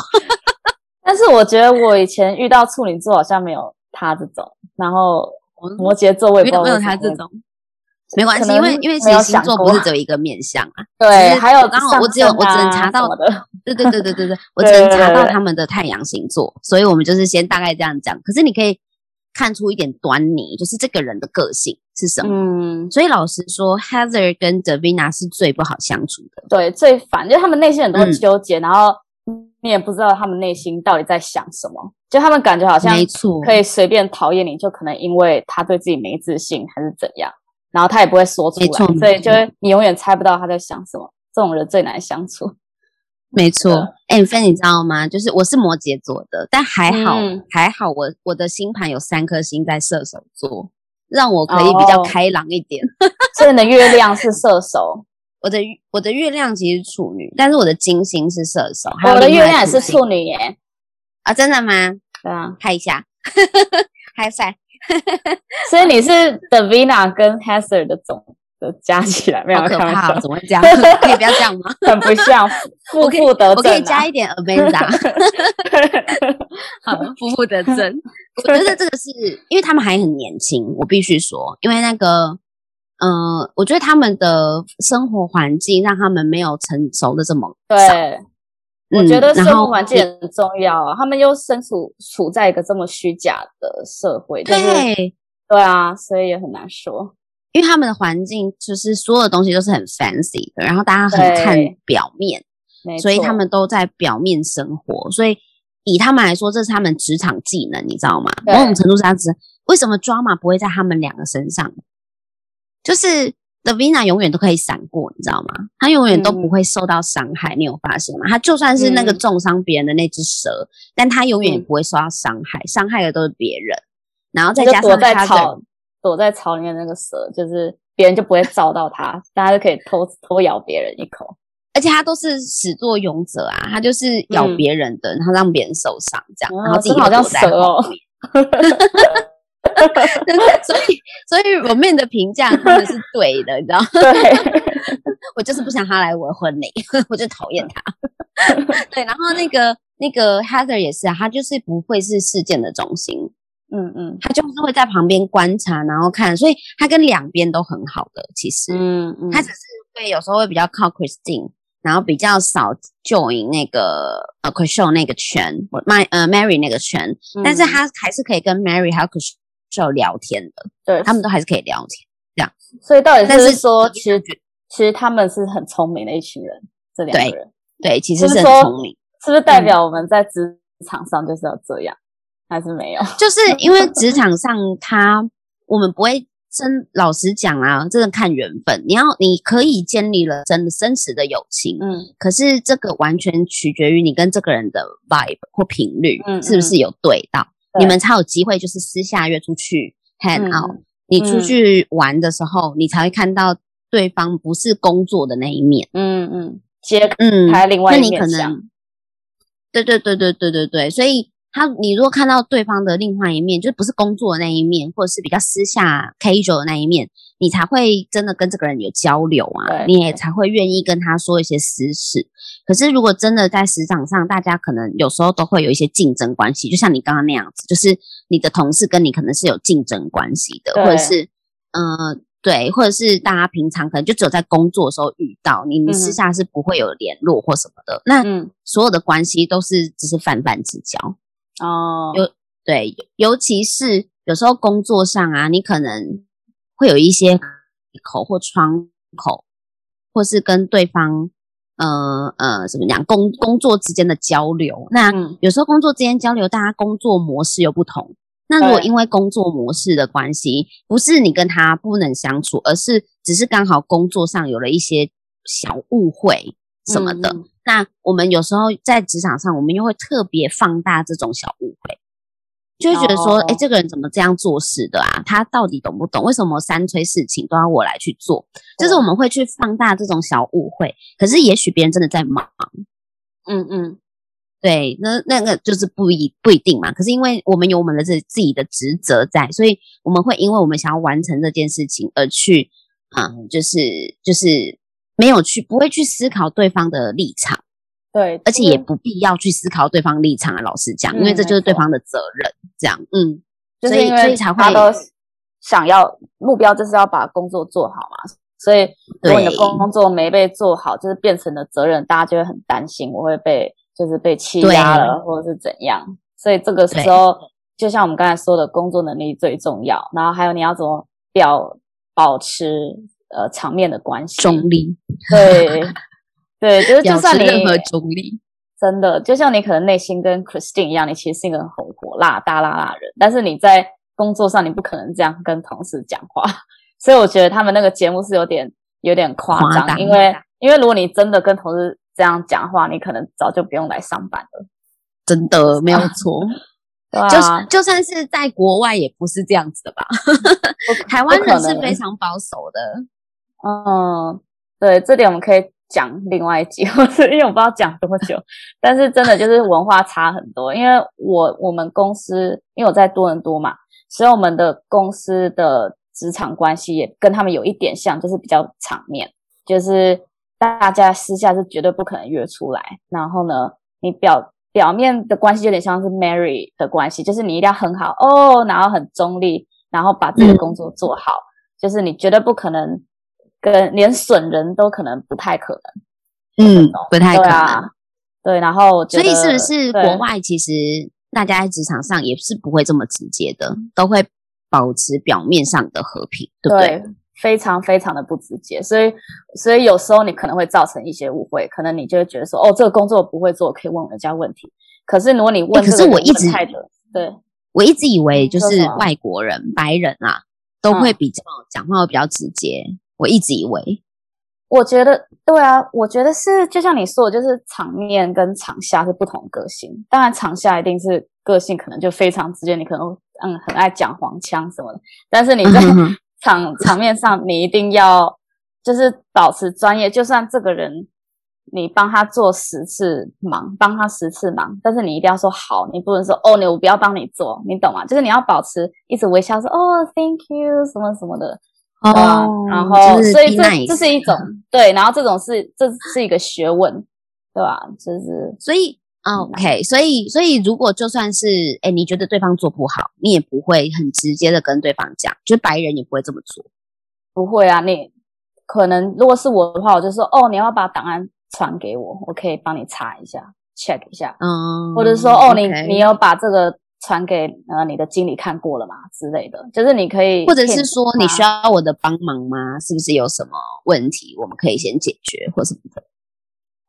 但是我觉得我以前遇到处女座好像没有他这种，然后摩羯座我也不知道没有他这种。没关系，因为因为其实星座不是只有一个面相啊。对，还有刚好我只有我只能查到，对对对对对 对，我只能查到他们的太阳星座，所以我们就是先大概这样讲。可是你可以看出一点端倪，就是这个人的个性是什么。嗯，所以老实说，Heather 跟 Davina 是最不好相处的。对，最烦，就是他们内心很多纠结，然后你也不知道他们内心到底在想什么。就他们感觉好像没错，可以随便讨厌你，就可能因为他对自己没自信，还是怎样。然后他也不会说出来，所以就是你永远猜不到他在想什么。这种人最难相处。没错，哎、欸，芬，你知道吗？就是我是摩羯座的，但还好，嗯、还好我，我我的星盘有三颗星在射手座，让我可以比较开朗一点。哦、所以你的月亮是射手，我的我的月亮其实是处女，但是我的金星是射手，我的月亮也是处女耶。啊，真的吗？对啊，拍一下，嗨赛。所以你是 Davina 跟 Heather 的总的加起来，没有可怕，怎么会这样？可以不要这样吗？很不像，负负得正、啊。我可以加一点 Amanda，好，负负得正。我觉得这个是因为他们还很年轻，我必须说，因为那个，嗯、呃，我觉得他们的生活环境让他们没有成熟的这么对。我觉得生活环境很重要啊，他们又身处处在一个这么虚假的社会，对、就是、对啊，所以也很难说。因为他们的环境就是所有的东西都是很 fancy 的，然后大家很看表面，所以他们都在表面生活。所以以他们来说，这是他们职场技能，你知道吗？某种程度上是为什么 drama 不会在他们两个身上，就是。Davina 永远都可以闪过，你知道吗？他永远都不会受到伤害，嗯，你有发现吗？他就算是那个重伤别人的那只蛇，嗯，但他永远也不会受到伤害，伤害的都是别人。然后再加上躲在草，躲在草里面那个蛇，就是别人就不会照到他，大家就可以偷偷咬别人一口。而且他都是始作俑者啊，他就是咬别人的，嗯，然后让别人受伤，这样，然后自己好像蛇哦。所以，所以我妹的评价他们是对的，你知道吗？对，我就是不想他来我的婚礼，我就讨厌他。对，然后那个那个 Heather 也是啊，他就是不会是事件的中心，嗯嗯，他就是会在旁边观察，然后看，所以他跟两边都很好的，其实，嗯嗯，他只是会有时候会比较靠 Christine，然后比较少 join 那个呃 Chrishell 那个圈，My 呃 Mary 那个圈，嗯，但是。他还是可以跟 Mary 还有是要聊天的，对，他们都还是可以聊天，这样。所以到底是说，其实其实他们是很聪明的一群人，这两个人，对，对，其实是很聪明，是不是代表我们在职场上就是要这样，嗯、还是没有？就是 因为职场上他，我们不会真老实讲啊，真的看缘分。你要你可以建立了真的真实的友情，嗯，可是这个完全取决于你跟这个人的 vibe 或频率，嗯，是不是有对到。嗯你们才有机会，就是私下约出去 hang out、嗯。你出去玩的时候、嗯，你才会看到对方不是工作的那一面。嗯嗯，接嗯，还有另外一面。那你可能，对对对对对对对。所以他，你如果看到对方的另外一面，就不是工作的那一面，或者是比较私下 casual 的那一面，你才会真的跟这个人有交流啊。你也才会愿意跟他说一些私事。可是如果真的在职场上，大家可能有时候都会有一些竞争关系，就像你刚刚那样子，就是你的同事跟你可能是有竞争关系的，或者是嗯。呃对，或者是大家平常可能就只有在工作的时候遇到，你们私下是不会有联络或什么的。嗯、那所有的关系都是只是泛泛之交哦。有对，尤其是有时候工作上啊，你可能会有一些口或窗口，或是跟对方呃呃怎么讲工工作之间的交流。那有时候工作之间交流，大家工作模式又不同。那如果因为工作模式的关系，不是你跟他不能相处，而是只是刚好工作上有了一些小误会什么的，嗯、那我们有时候在职场上，我们又会特别放大这种小误会，就会觉得说，哎、这个人怎么这样做事的啊？他到底懂不懂？为什么三催四请都要我来去做？就是我们会去放大这种小误会，可是也许别人真的在忙，嗯嗯。对，那那个就是不一不一定嘛。可是因为我们有我们的自自己的职责在，所以我们会因为我们想要完成这件事情而去，嗯，就是就是没有去不会去思考对方的立场，对，而且也不必要去思考对方立场啊。老实讲，因为这就是对方的责任，这样，嗯，就是因为他都想要目标就是要把工作做好嘛，所以如果你的工作没被做好，就是变成了责任，大家就会很担心我会被。就是被欺压了，或者是怎样，所以这个时候，就像我们刚才说的，工作能力最重要。然后还有你要怎么表保持呃场面的关系，中立。对对，就是就算你任何中立，真的就像你可能内心跟 Christine 一样，你其实是一个很火辣大辣辣人，但是你在工作上你不可能这样跟同事讲话。所以我觉得他们那个节目是有点有点夸张，因为因为如果你真的跟同事。这样讲话，你可能早就不用来上班了。真的没有 错，啊、就就算是在国外，也不是这样子的吧？台湾人是非常保守的。嗯，对，这点我们可以讲另外一集，或是因为我不知道讲多久。但是真的就是文化差很多，因为我我们公司，因为我在多伦多嘛，所以我们的公司的职场关系也跟他们有一点像，就是比较场面，就是。大家私下是绝对不可能约出来，然后呢，你表表面的关系有点像是 Mary 的关系，就是你一定要很好哦，然后很中立，然后把自己的工作做好，嗯、就是你绝对不可能跟连损人都可能不太可能，嗯，不太可能，对啊，对，然后所以是不是国外其实大家在职场上也是不会这么直接的，都会保持表面上的和平，对不对？对非常非常的不直接，所以所以有时候你可能会造成一些误会，可能你就会觉得说，哦，这个工作我不会做，可以问人家问题。可是如果你问，可是我一直对，我一直以为就是外国人、白人啊，都会比较讲话会比较直接。我一直以为，我觉得对啊，我觉得是就像你说的，就是场面跟场下是不同个性。当然，场下一定是个性可能就非常直接，你可能嗯很爱讲黄腔什么的，但是你在。场场面上，你一定要就是保持专业。就算这个人你帮他做十次忙，帮他十次忙，但是你一定要说好，你不能说哦，你我不要帮你做，你懂吗？就是你要保持一直微笑说哦，thank you 什么什么的哦。Oh, 然后所以这这是一种对，然后这种是这是一个学问，对吧？就是所以。OK，所以所以如果就算是哎，你觉得对方做不好，你也不会很直接的跟对方讲，就是白人也不会这么做，不会啊。你可能如果是我的话，我就说哦，你要把档案传给我，我可以帮你查一下，check 一下，嗯，或者说哦，你你要把这个传给呃你的经理看过了吗之类的，就是你可以，或者是说你需要我的帮忙吗？是不是有什么问题，我们可以先解决或什么的。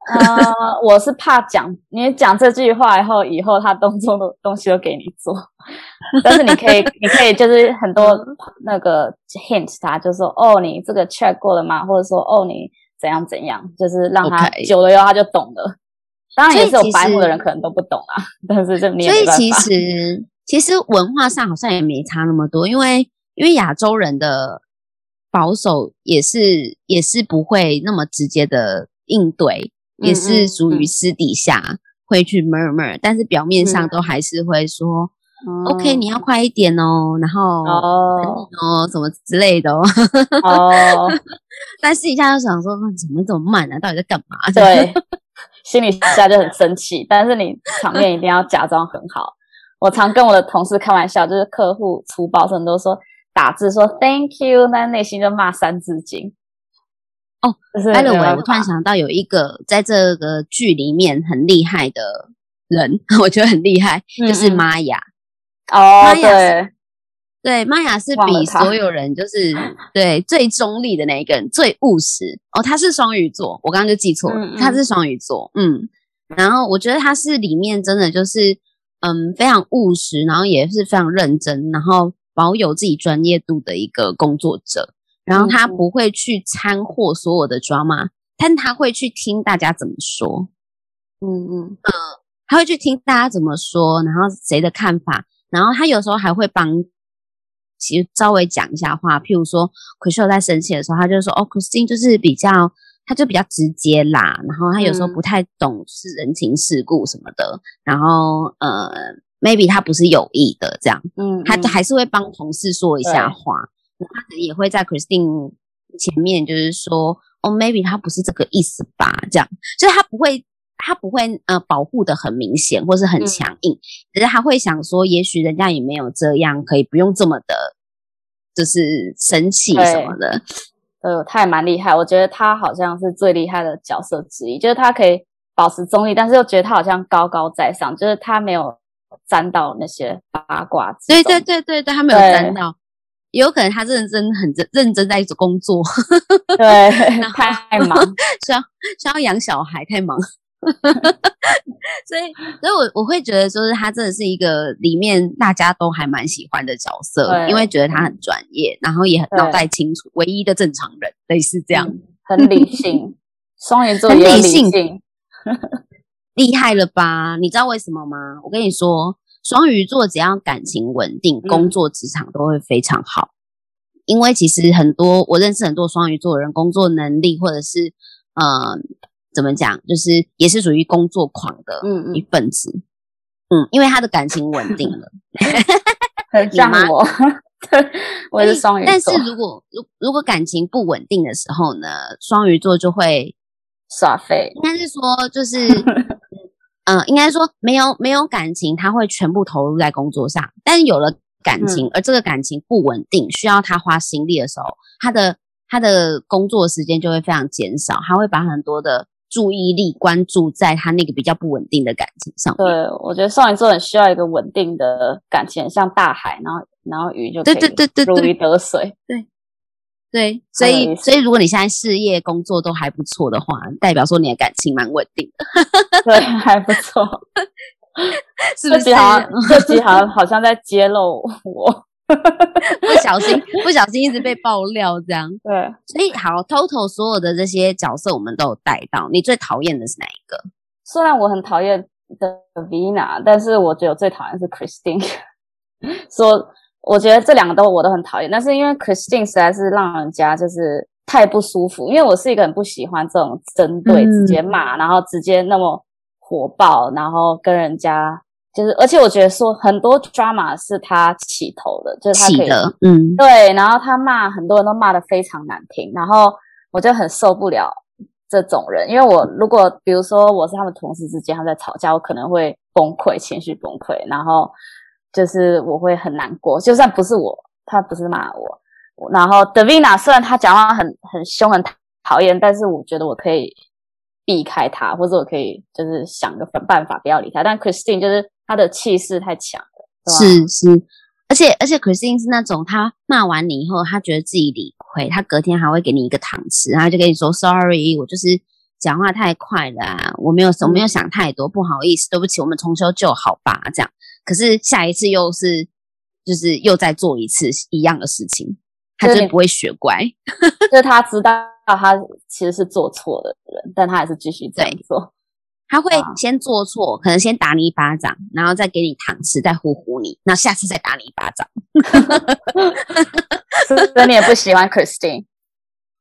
呃，我是怕讲你讲这句话以后，以后他动作的东西都给你做，但是你可以，你可以就是很多那个 hint，他就说哦，你这个 check 过了吗？或者说哦，你怎样怎样，就是让他久了以后他就懂了。当然也是有白目的人可能都不懂啊，但是这你也没办法。所以其实其实文化上好像也没差那么多，因为因为亚洲人的保守也是也是不会那么直接的应对。也是属于私底下会去 murmur，但是表面上都还是会说、嗯、OK，你要快一点哦，然后哦哦什么之类的哦。哦 但私底下就想说，怎么这么慢呢、啊？到底在干嘛？对，心里下就很生气，但是你场面一定要假装很好。我常跟我的同事开玩笑，就是客户出包时都说打字说 Thank you，但内心就骂三字经。哦，艾伦伟，我突然想到有一个在这个剧里面很厉害的人，我觉得很厉害，嗯、就是玛雅。哦，对。对，玛雅是比所有人就是对最中立的那一个人，最务实哦。他是双鱼座，我刚刚就记错了，他是双鱼座。嗯，然后我觉得他是里面真的就是嗯非常务实，然后也是非常认真，然后保有自己专业度的一个工作者。然后他不会去掺和所有的 drama，但他会去听大家怎么说。嗯嗯嗯，他会去听大家怎么说，然后谁的看法，然后他有时候还会帮。其实稍微讲一下话，譬如说，Chrishell 在生气的时候，他就说：“哦，Christine 就是比较，他就比较直接啦。然后他有时候不太懂是人情世故什么的。嗯、然后呃，maybe 他不是有意的这样，嗯，他还是会帮同事说一下话。他可能也会在 Christine 前面就是说：哦，maybe 他不是这个意思吧？这样，就是他不会，他不会呃保护的很明显或是很强硬，只、嗯、是他会想说，也许人家也没有这样，可以不用这么的。”就是生气什么的，呃，他也蛮厉害。我觉得他好像是最厉害的角色之一，就是他可以保持中立，但是又觉得他好像高高在上，就是他没有沾到那些八卦。对对对对对，他没有沾到，有可能他认真很认认真在一直工作，对，太忙，需要需要养小孩，太忙。所以，所以我我会觉得，就是他真的是一个里面大家都还蛮喜欢的角色，因为觉得他很专业，然后也很脑袋清楚，唯一的正常人，类似这样，嗯、很理性。双鱼座很理性，厉害了吧？你知道为什么吗？我跟你说，双鱼座只要感情稳定，工作职场都会非常好。嗯、因为其实很多我认识很多双鱼座的人，工作能力或者是呃。怎么讲？就是也是属于工作狂的一份子，嗯，嗯，因为他的感情稳定了，很像 我，对，我也是双鱼座。但是如果如如果感情不稳定的时候呢，双鱼座就会耍废。应该是说，就是，嗯、呃，应该说没有没有感情，他会全部投入在工作上。但是有了感情，嗯、而这个感情不稳定，需要他花心力的时候，他的他的工作时间就会非常减少，他会把很多的。注意力关注在他那个比较不稳定的感情上。对，我觉得双鱼座很需要一个稳定的感情，像大海，然后然后鱼就对对对对如鱼得水。对对，所以所以如果你现在事业工作都还不错的话，代表说你的感情蛮稳定的。对，还不错。是不是？这集好像好像在揭露我。不小心，不小心一直被爆料这样。对，所以好，total 所有的这些角色我们都有带到。你最讨厌的是哪一个？虽然我很讨厌 Davina，但是我觉得我最讨厌是 Christine。说，我觉得这两个都我都很讨厌，但是因为 Christine 实在是让人家就是太不舒服。因为我是一个很不喜欢这种针对、直接骂，嗯、然后直接那么火爆，然后跟人家。就是，而且我觉得说很多 drama 是他起头的，就是他可以，嗯，对，然后他骂很多人都骂的非常难听，然后我就很受不了这种人，因为我如果比如说我是他们同事之间他们在吵架，我可能会崩溃，情绪崩溃，然后就是我会很难过，就算不是我，他不是骂我，然后 Davina 虽然他讲话很很凶很讨厌，但是我觉得我可以避开他，或者我可以就是想个办法不要理他，但 Christine 就是。他的气势太强了，是是，而且而且，Christine 是那种他骂完你以后，他觉得自己理亏，他隔天还会给你一个糖吃，然后就跟你说 “sorry”，我就是讲话太快了啊，我没有我没有想太多，不好意思，对不起，我们重修旧好吧，这样。可是下一次又是就是又再做一次一样的事情，他就不会学乖，就是他知道他其实是做错的人，但他还是继续这样做。他会先做错，可能先打你一巴掌，然后再给你糖吃，再呼呼你，那下次再打你一巴掌。所以你也不喜欢 Christine？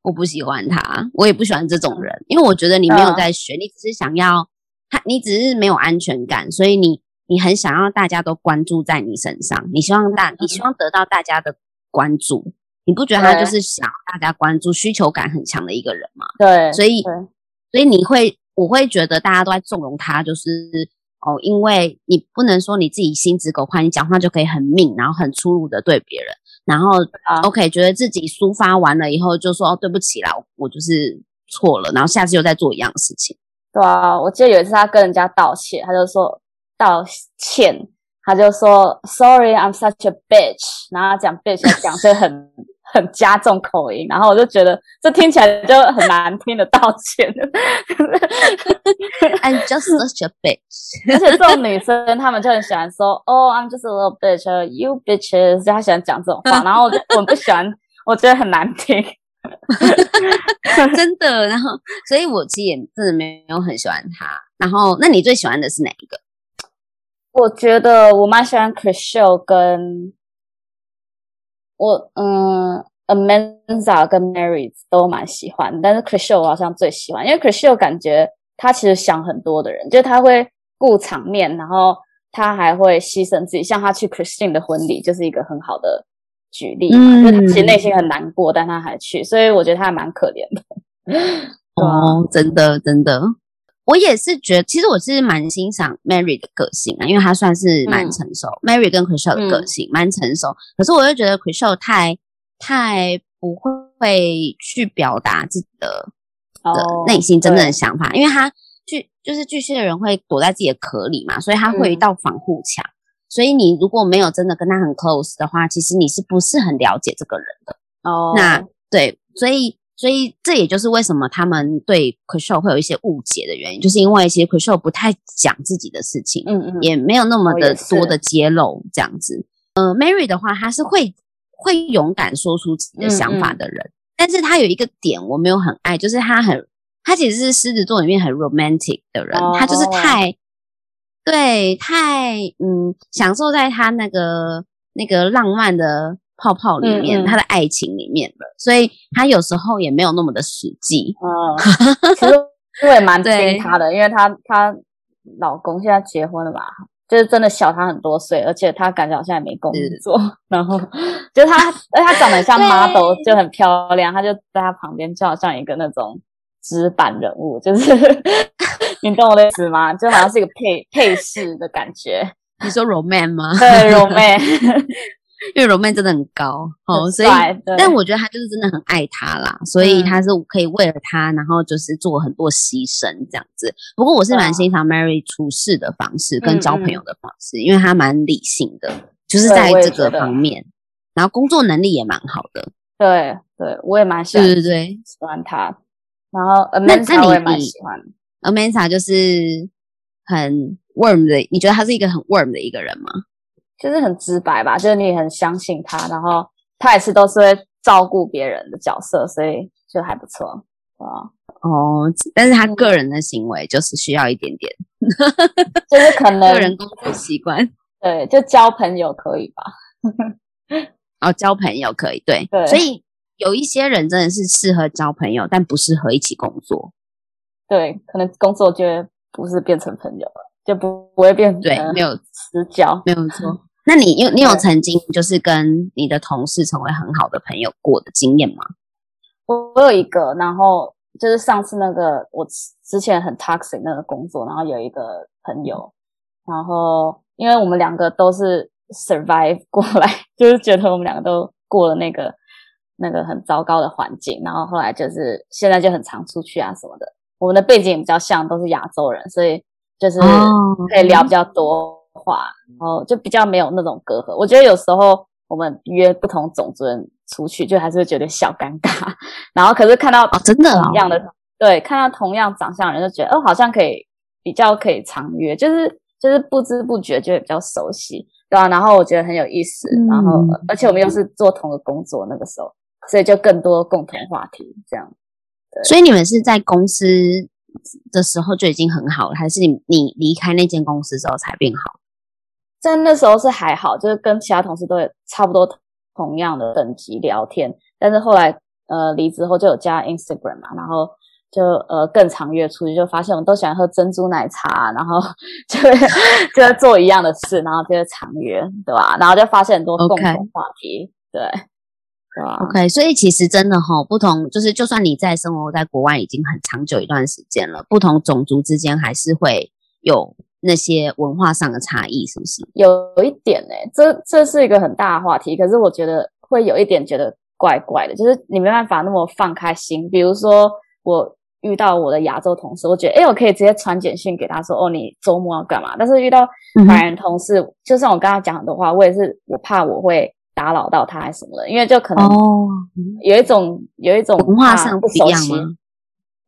我不喜欢他，我也不喜欢这种人，因为我觉得你没有在学，你只是想要他，你只是没有安全感，所以你你很想要大家都关注在你身上，你希望大，你希望得到大家的关注，你不觉得他就是想大家关注，需求感很强的一个人吗？对，所以所以你会。我会觉得大家都在纵容他，就是哦，因为你不能说你自己心直口快，你讲话就可以很命，然后很粗鲁的对别人，然后、啊、OK 觉得自己抒发完了以后就说哦对不起啦，我就是错了，然后下次又再做一样的事情。对啊，我记得有一次他跟人家道歉，他就说道歉。他就说：“Sorry, I'm such a bitch。”然后他讲 bitch，讲是很很加重口音，然后我就觉得这听起来就很难听的道歉。I'm just such a bitch。而且这种女生，她们就很喜欢说：“Oh, I'm just a little bitch, you bitches。”她喜欢讲这种话，然后我就我不喜欢，我觉得很难听。真的，然后所以我其实也真的没有很喜欢她。然后，那你最喜欢的是哪一个？我觉得我蛮喜欢 Chrishell 跟我嗯，Amanda 跟 Mary 都蛮喜欢，但是 Chrishell 我好像最喜欢，因为 Chrishell 感觉他其实想很多的人，就是他会顾场面，然后他还会牺牲自己，像他去 Christine 的婚礼就是一个很好的举例嘛，嗯、就是他其实内心很难过，但他还去，所以我觉得他还蛮可怜的。哦，真的真的。我也是觉得，其实我是蛮欣赏 Mary 的个性啊，因为她算是蛮成熟。嗯、Mary 跟 Chrishell 的个性蛮、嗯、成熟，可是我又觉得 Chrishell 太太不会去表达自己的、内心真正的想法，因为他巨就是巨蟹的人会躲在自己的壳里嘛，所以他会有一道防护墙。嗯、所以你如果没有真的跟他很 close 的话，其实你是不是很了解这个人的？哦，那对，所以。所以这也就是为什么他们对 Chrishell 会有一些误解的原因，就是因为其实 Chrishell 不太讲自己的事情，嗯嗯，也没有那么的多的揭露这样子。呃，Mary 的话，他是会会勇敢说出自己的想法的人，嗯嗯，但是他有一个点我没有很爱，就是他很他其实是狮子座里面很 romantic 的人，哦、他就是太对太嗯享受在他那个那个浪漫的。泡泡里面，嗯嗯，他的爱情里面的，所以他有时候也没有那么的实际。嗯，其实我也蛮听他的，因为他他老公现在结婚了吧，就是真的小他很多岁，而且他感觉好像也没工作。然后就他，而且他长得像 model，就很漂亮，他就在他旁边就好像一个那种纸板人物，就是 你懂我的意思吗？就好像是一个配配饰的感觉。你说 romance 吗？对，Roman。因为 Roman 真的很高哦，所以，但我觉得他就是真的很爱他啦，所以他是可以为了他，然后就是做很多牺牲这样子。不过我是蛮欣赏 Mary 处事的方式跟交朋友的方式，因为他蛮理性的，就是在这个方面，然后工作能力也蛮好的。对对，我也蛮喜欢，对对对，喜欢他。然后 Amenza 我也蛮喜欢，Amenza 就是很 warm 的，你觉得他是一个很 warm 的一个人吗？就是很直白吧，就是你很相信他，然后他也是都是会照顾别人的角色，所以就还不错，啊。哦，但是他个人的行为就是需要一点点，就是可能个人工作习惯，对，就交朋友可以吧？哦，交朋友可以，对，对，所以有一些人真的是适合交朋友，但不适合一起工作，对，可能工作就不是变成朋友了，就不不会变成对，没有私交，没有错。那你有你有曾经就是跟你的同事成为很好的朋友过的经验吗？我我有一个，然后就是上次那个我之前很 toxic 那个工作，然后有一个朋友，然后因为我们两个都是 survive 过来，就是觉得我们两个都过了那个那个很糟糕的环境，然后后来就是现在就很常出去啊什么的。我们的背景也比较像，都是亚洲人，所以就是可以聊比较多。话，然后就比较没有那种隔阂。我觉得有时候我们约不同种族人出去，就还是会觉得小尴尬。然后可是看到啊，真的一样的，对，看到同样长相的人，就觉得哦，好像可以比较可以常约，就是就是不知不觉就会比较熟悉，对吧？然后我觉得很有意思，然后而且我们又是做同个工作，那个时候，所以就更多共同话题，这样。所以你们是在公司的时候就已经很好了，还是你你离开那间公司之后才变好？在那时候是还好，就是跟其他同事都有差不多同样的等级聊天，但是后来呃离职后就有加 Instagram 嘛，然后就呃更常约出去，就发现我们都喜欢喝珍珠奶茶，然后 就会就会做一样的事，然后就会常约，对吧？然后就发现很多共同话题，Okay. 对。对啊？OK，所以其实真的哈，不同就是，就算你在生活在国外已经很长久一段时间了，不同种族之间还是会有那些文化上的差异，是不是？有有一点呢、欸，这这是一个很大的话题，可是我觉得会有一点觉得怪怪的，就是你没办法那么放开心。比如说我。遇到我的亚洲同事，我觉得，哎，我可以直接传简讯给他说，哦，你周末要干嘛？但是遇到白人同事，嗯、就算我跟他讲很多话，我也是我怕我会打扰到他还是什么的，因为就可能有一种、哦、有一种文化上不一样吗？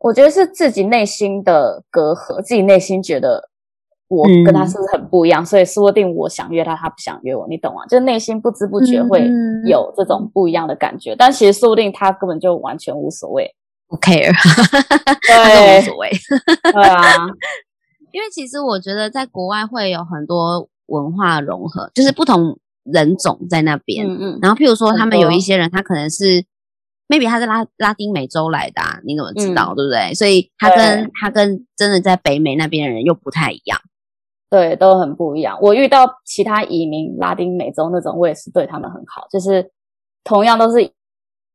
我觉得是自己内心的隔阂，自己内心觉得我跟他是不是很不一样，嗯、所以说不定我想约他，他不想约我，你懂吗？就内心不知不觉会有这种不一样的感觉，嗯、但其实说不定他根本就完全无所谓。不 care，对，无所谓。对啊，因为其实我觉得在国外会有很多文化融合，就是不同人种在那边。嗯嗯。然后，譬如说，他们有一些人，他可能是，maybe 他是拉拉丁美洲来的，啊，你怎么知道？嗯、对不对？所以他跟他跟真的在北美那边的人又不太一样。对，都很不一样。我遇到其他移民拉丁美洲那种，我也是对他们很好，就是同样都是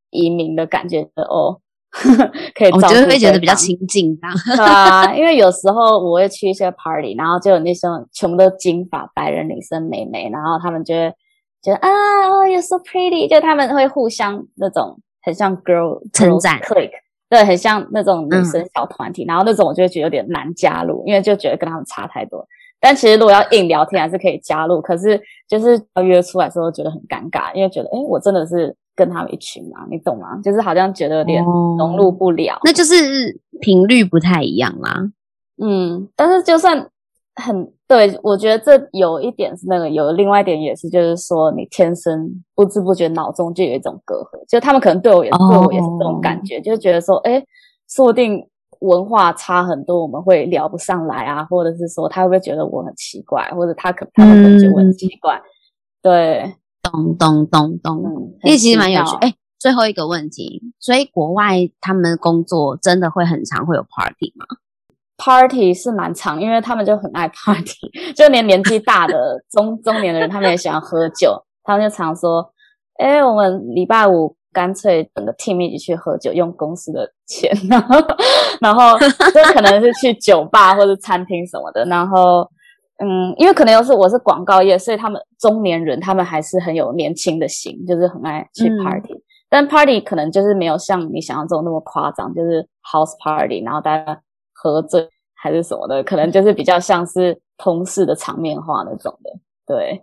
移民的感觉的哦。可以，我觉得会觉得比较亲近，对啊，因为有时候我会去一些 party，然后就有那些全部都金发白人女生美眉，然后他们就会觉得啊，you're so pretty，就他们会互相那种很像 girl 称赞。click，对，很像那种女生小团体，嗯、然后那种我就会觉得有点难加入，因为就觉得跟他们差太多。但其实如果要硬聊天，还是可以加入，可是就是要约出来的时候觉得很尴尬，因为觉得哎，我真的是。跟他们一群嘛，你懂吗？就是好像觉得有点融入不了，哦、那就是频率不太一样啦。嗯，但是就算很对，我觉得这有一点是那个，有另外一点也是，就是说你天生不知不觉脑中就有一种隔阂，就他们可能对我也、哦、对我也是这种感觉，就是觉得说，哎，说不定文化差很多，我们会聊不上来啊，或者是说他会不会觉得我很奇怪，或者他可他们可能觉得我很奇怪，嗯、对。咚咚咚咚，因为其实蛮有趣。哎，最后一个问题，所以国外他们工作真的会很常会有 party 吗？Party 是蛮常，因为他们就很爱 party，就连年纪大的中中年的人，他们也喜欢喝酒。他们就常说：“哎，我们礼拜五干脆整个 team 一起去喝酒，用公司的钱，然后然后就可能是去酒吧或者餐厅什么的，然后。”嗯，因为可能又是我是广告业，所以他们中年人他们还是很有年轻的心，就是很爱去 party。嗯、但 party 可能就是没有像你想象中那么夸张，就是 house party，然后大家喝醉还是什么的，可能就是比较像是同事的场面化那种的。对，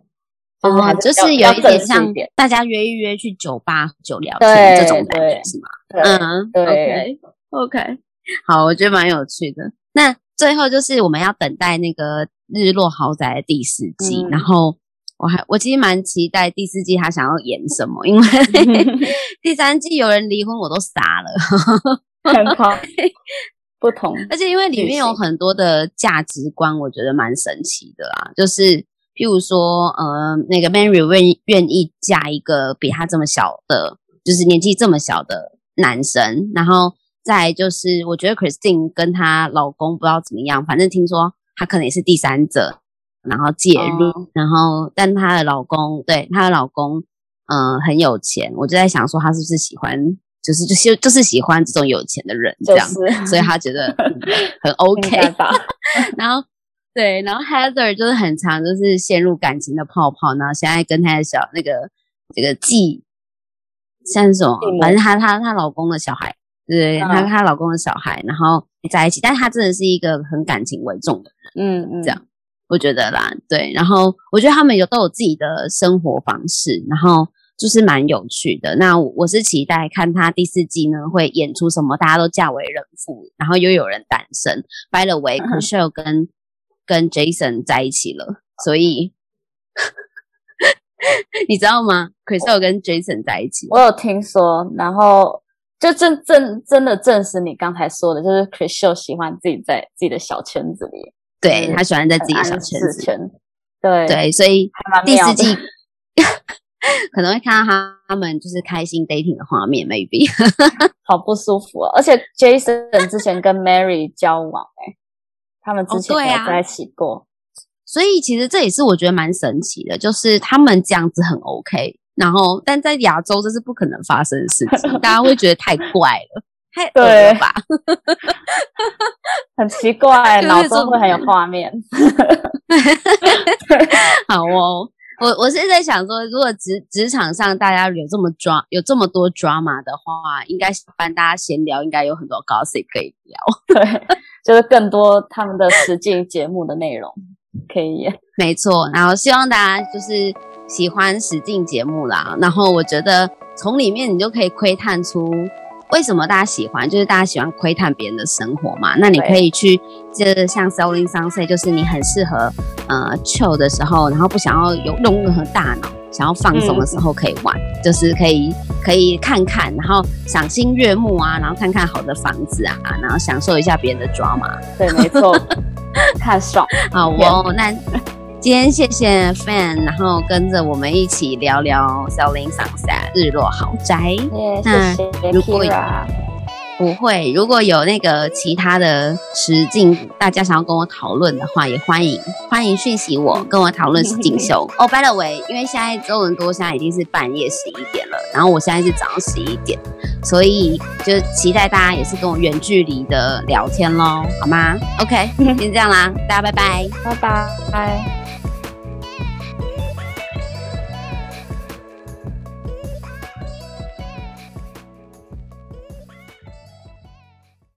就是还是、哦、就是有一点像大家约一约去酒吧酒聊天这种感觉是吗？嗯，对 OK，好，我觉得蛮有趣的。那最后就是我们要等待那个。日落豪宅的第四季，嗯、然后我还我其实蛮期待第四季他想要演什么，因为 第三季有人离婚我都傻了，很好，不同，而且因为里面有很多的价值观，我觉得蛮神奇的啦。就是譬如说，呃，那个 Mary 愿意愿意嫁一个比他这么小的，就是年纪这么小的男生，然后再就是我觉得 Christine 跟她老公不知道怎么样，反正听说。她可能也是第三者，然后介入，哦、然后但她的老公对她的老公，嗯、呃，很有钱，我就在想说，她是不是喜欢，就是就是就是喜欢这种有钱的人这样，就是、所以她觉得、嗯、很 OK 吧。然后对，然后 Heather 就是很常就是陷入感情的泡泡，然后现在跟她的小那个这个继像是什么，反正她她她老公的小孩，对，她她、嗯、老公的小孩，然后在一起，但她真的是一个很感情为重的人。嗯嗯，这样我觉得啦，对，然后我觉得他们有都有自己的生活方式，然后就是蛮有趣的。那我是期待看他第四季呢会演出什么，大家都嫁为人妇，然后又有人单身。By the way，Chrishell 跟跟 Jason 在一起了，所以 你知道吗？Chrishell 跟 Jason 在一起，我有听说，然后就真正真的证实你刚才说的，就是 Chrishell 喜欢自己在自己的小圈子里。对，他喜欢在自己的小圈子，对对，所以第四季 可能会看到他他们就是开心 dating 的画面，maybe 好不舒服啊！而且 Jason 之前跟 Mary 交往，哎，他们之前有在一起过，所以其实这也是我觉得蛮神奇的，就是他们这样子很 OK，然后但在亚洲这是不可能发生的事情，大家会觉得太怪了，太恶了吧？很奇怪，脑中会很有画面。好哦。我我是在想说，如果职职场上大家有这么抓，有这么多 drama 的话，应该是帮大家闲聊，应该有很多 gossip 可以聊。对，就是更多他们的实境节目的内容可以演。没错，然后希望大家就是喜欢实境节目啦。然后我觉得从里面你就可以窥探出。为什么大家喜欢？就是大家喜欢窥探别人的生活嘛。那你可以去，就是像 Selling Sunset，就是你很适合呃 chill 的时候，然后不想要有用任何大脑，想要放松的时候可以玩，嗯、就是可以可以看看，然后赏心悦目啊，然后看看好的房子啊，然后享受一下别人的 drama。对，没错，看爽。啊！我，那。今天谢谢 Fan，然后跟着我们一起聊聊 Selling Sunset 日落豪宅。Yeah, 那如果不会，如果有那个其他的实境，大家想要跟我讨论的话，也欢迎欢迎讯息我，跟我讨论实境秀。哦、oh,，by the way，因为现在周文多现在已经是半夜十一点了，然后我现在是早上十一点，所以就期待大家也是跟我远距离的聊天喽，好吗？OK，先这样啦，大家拜拜，拜拜。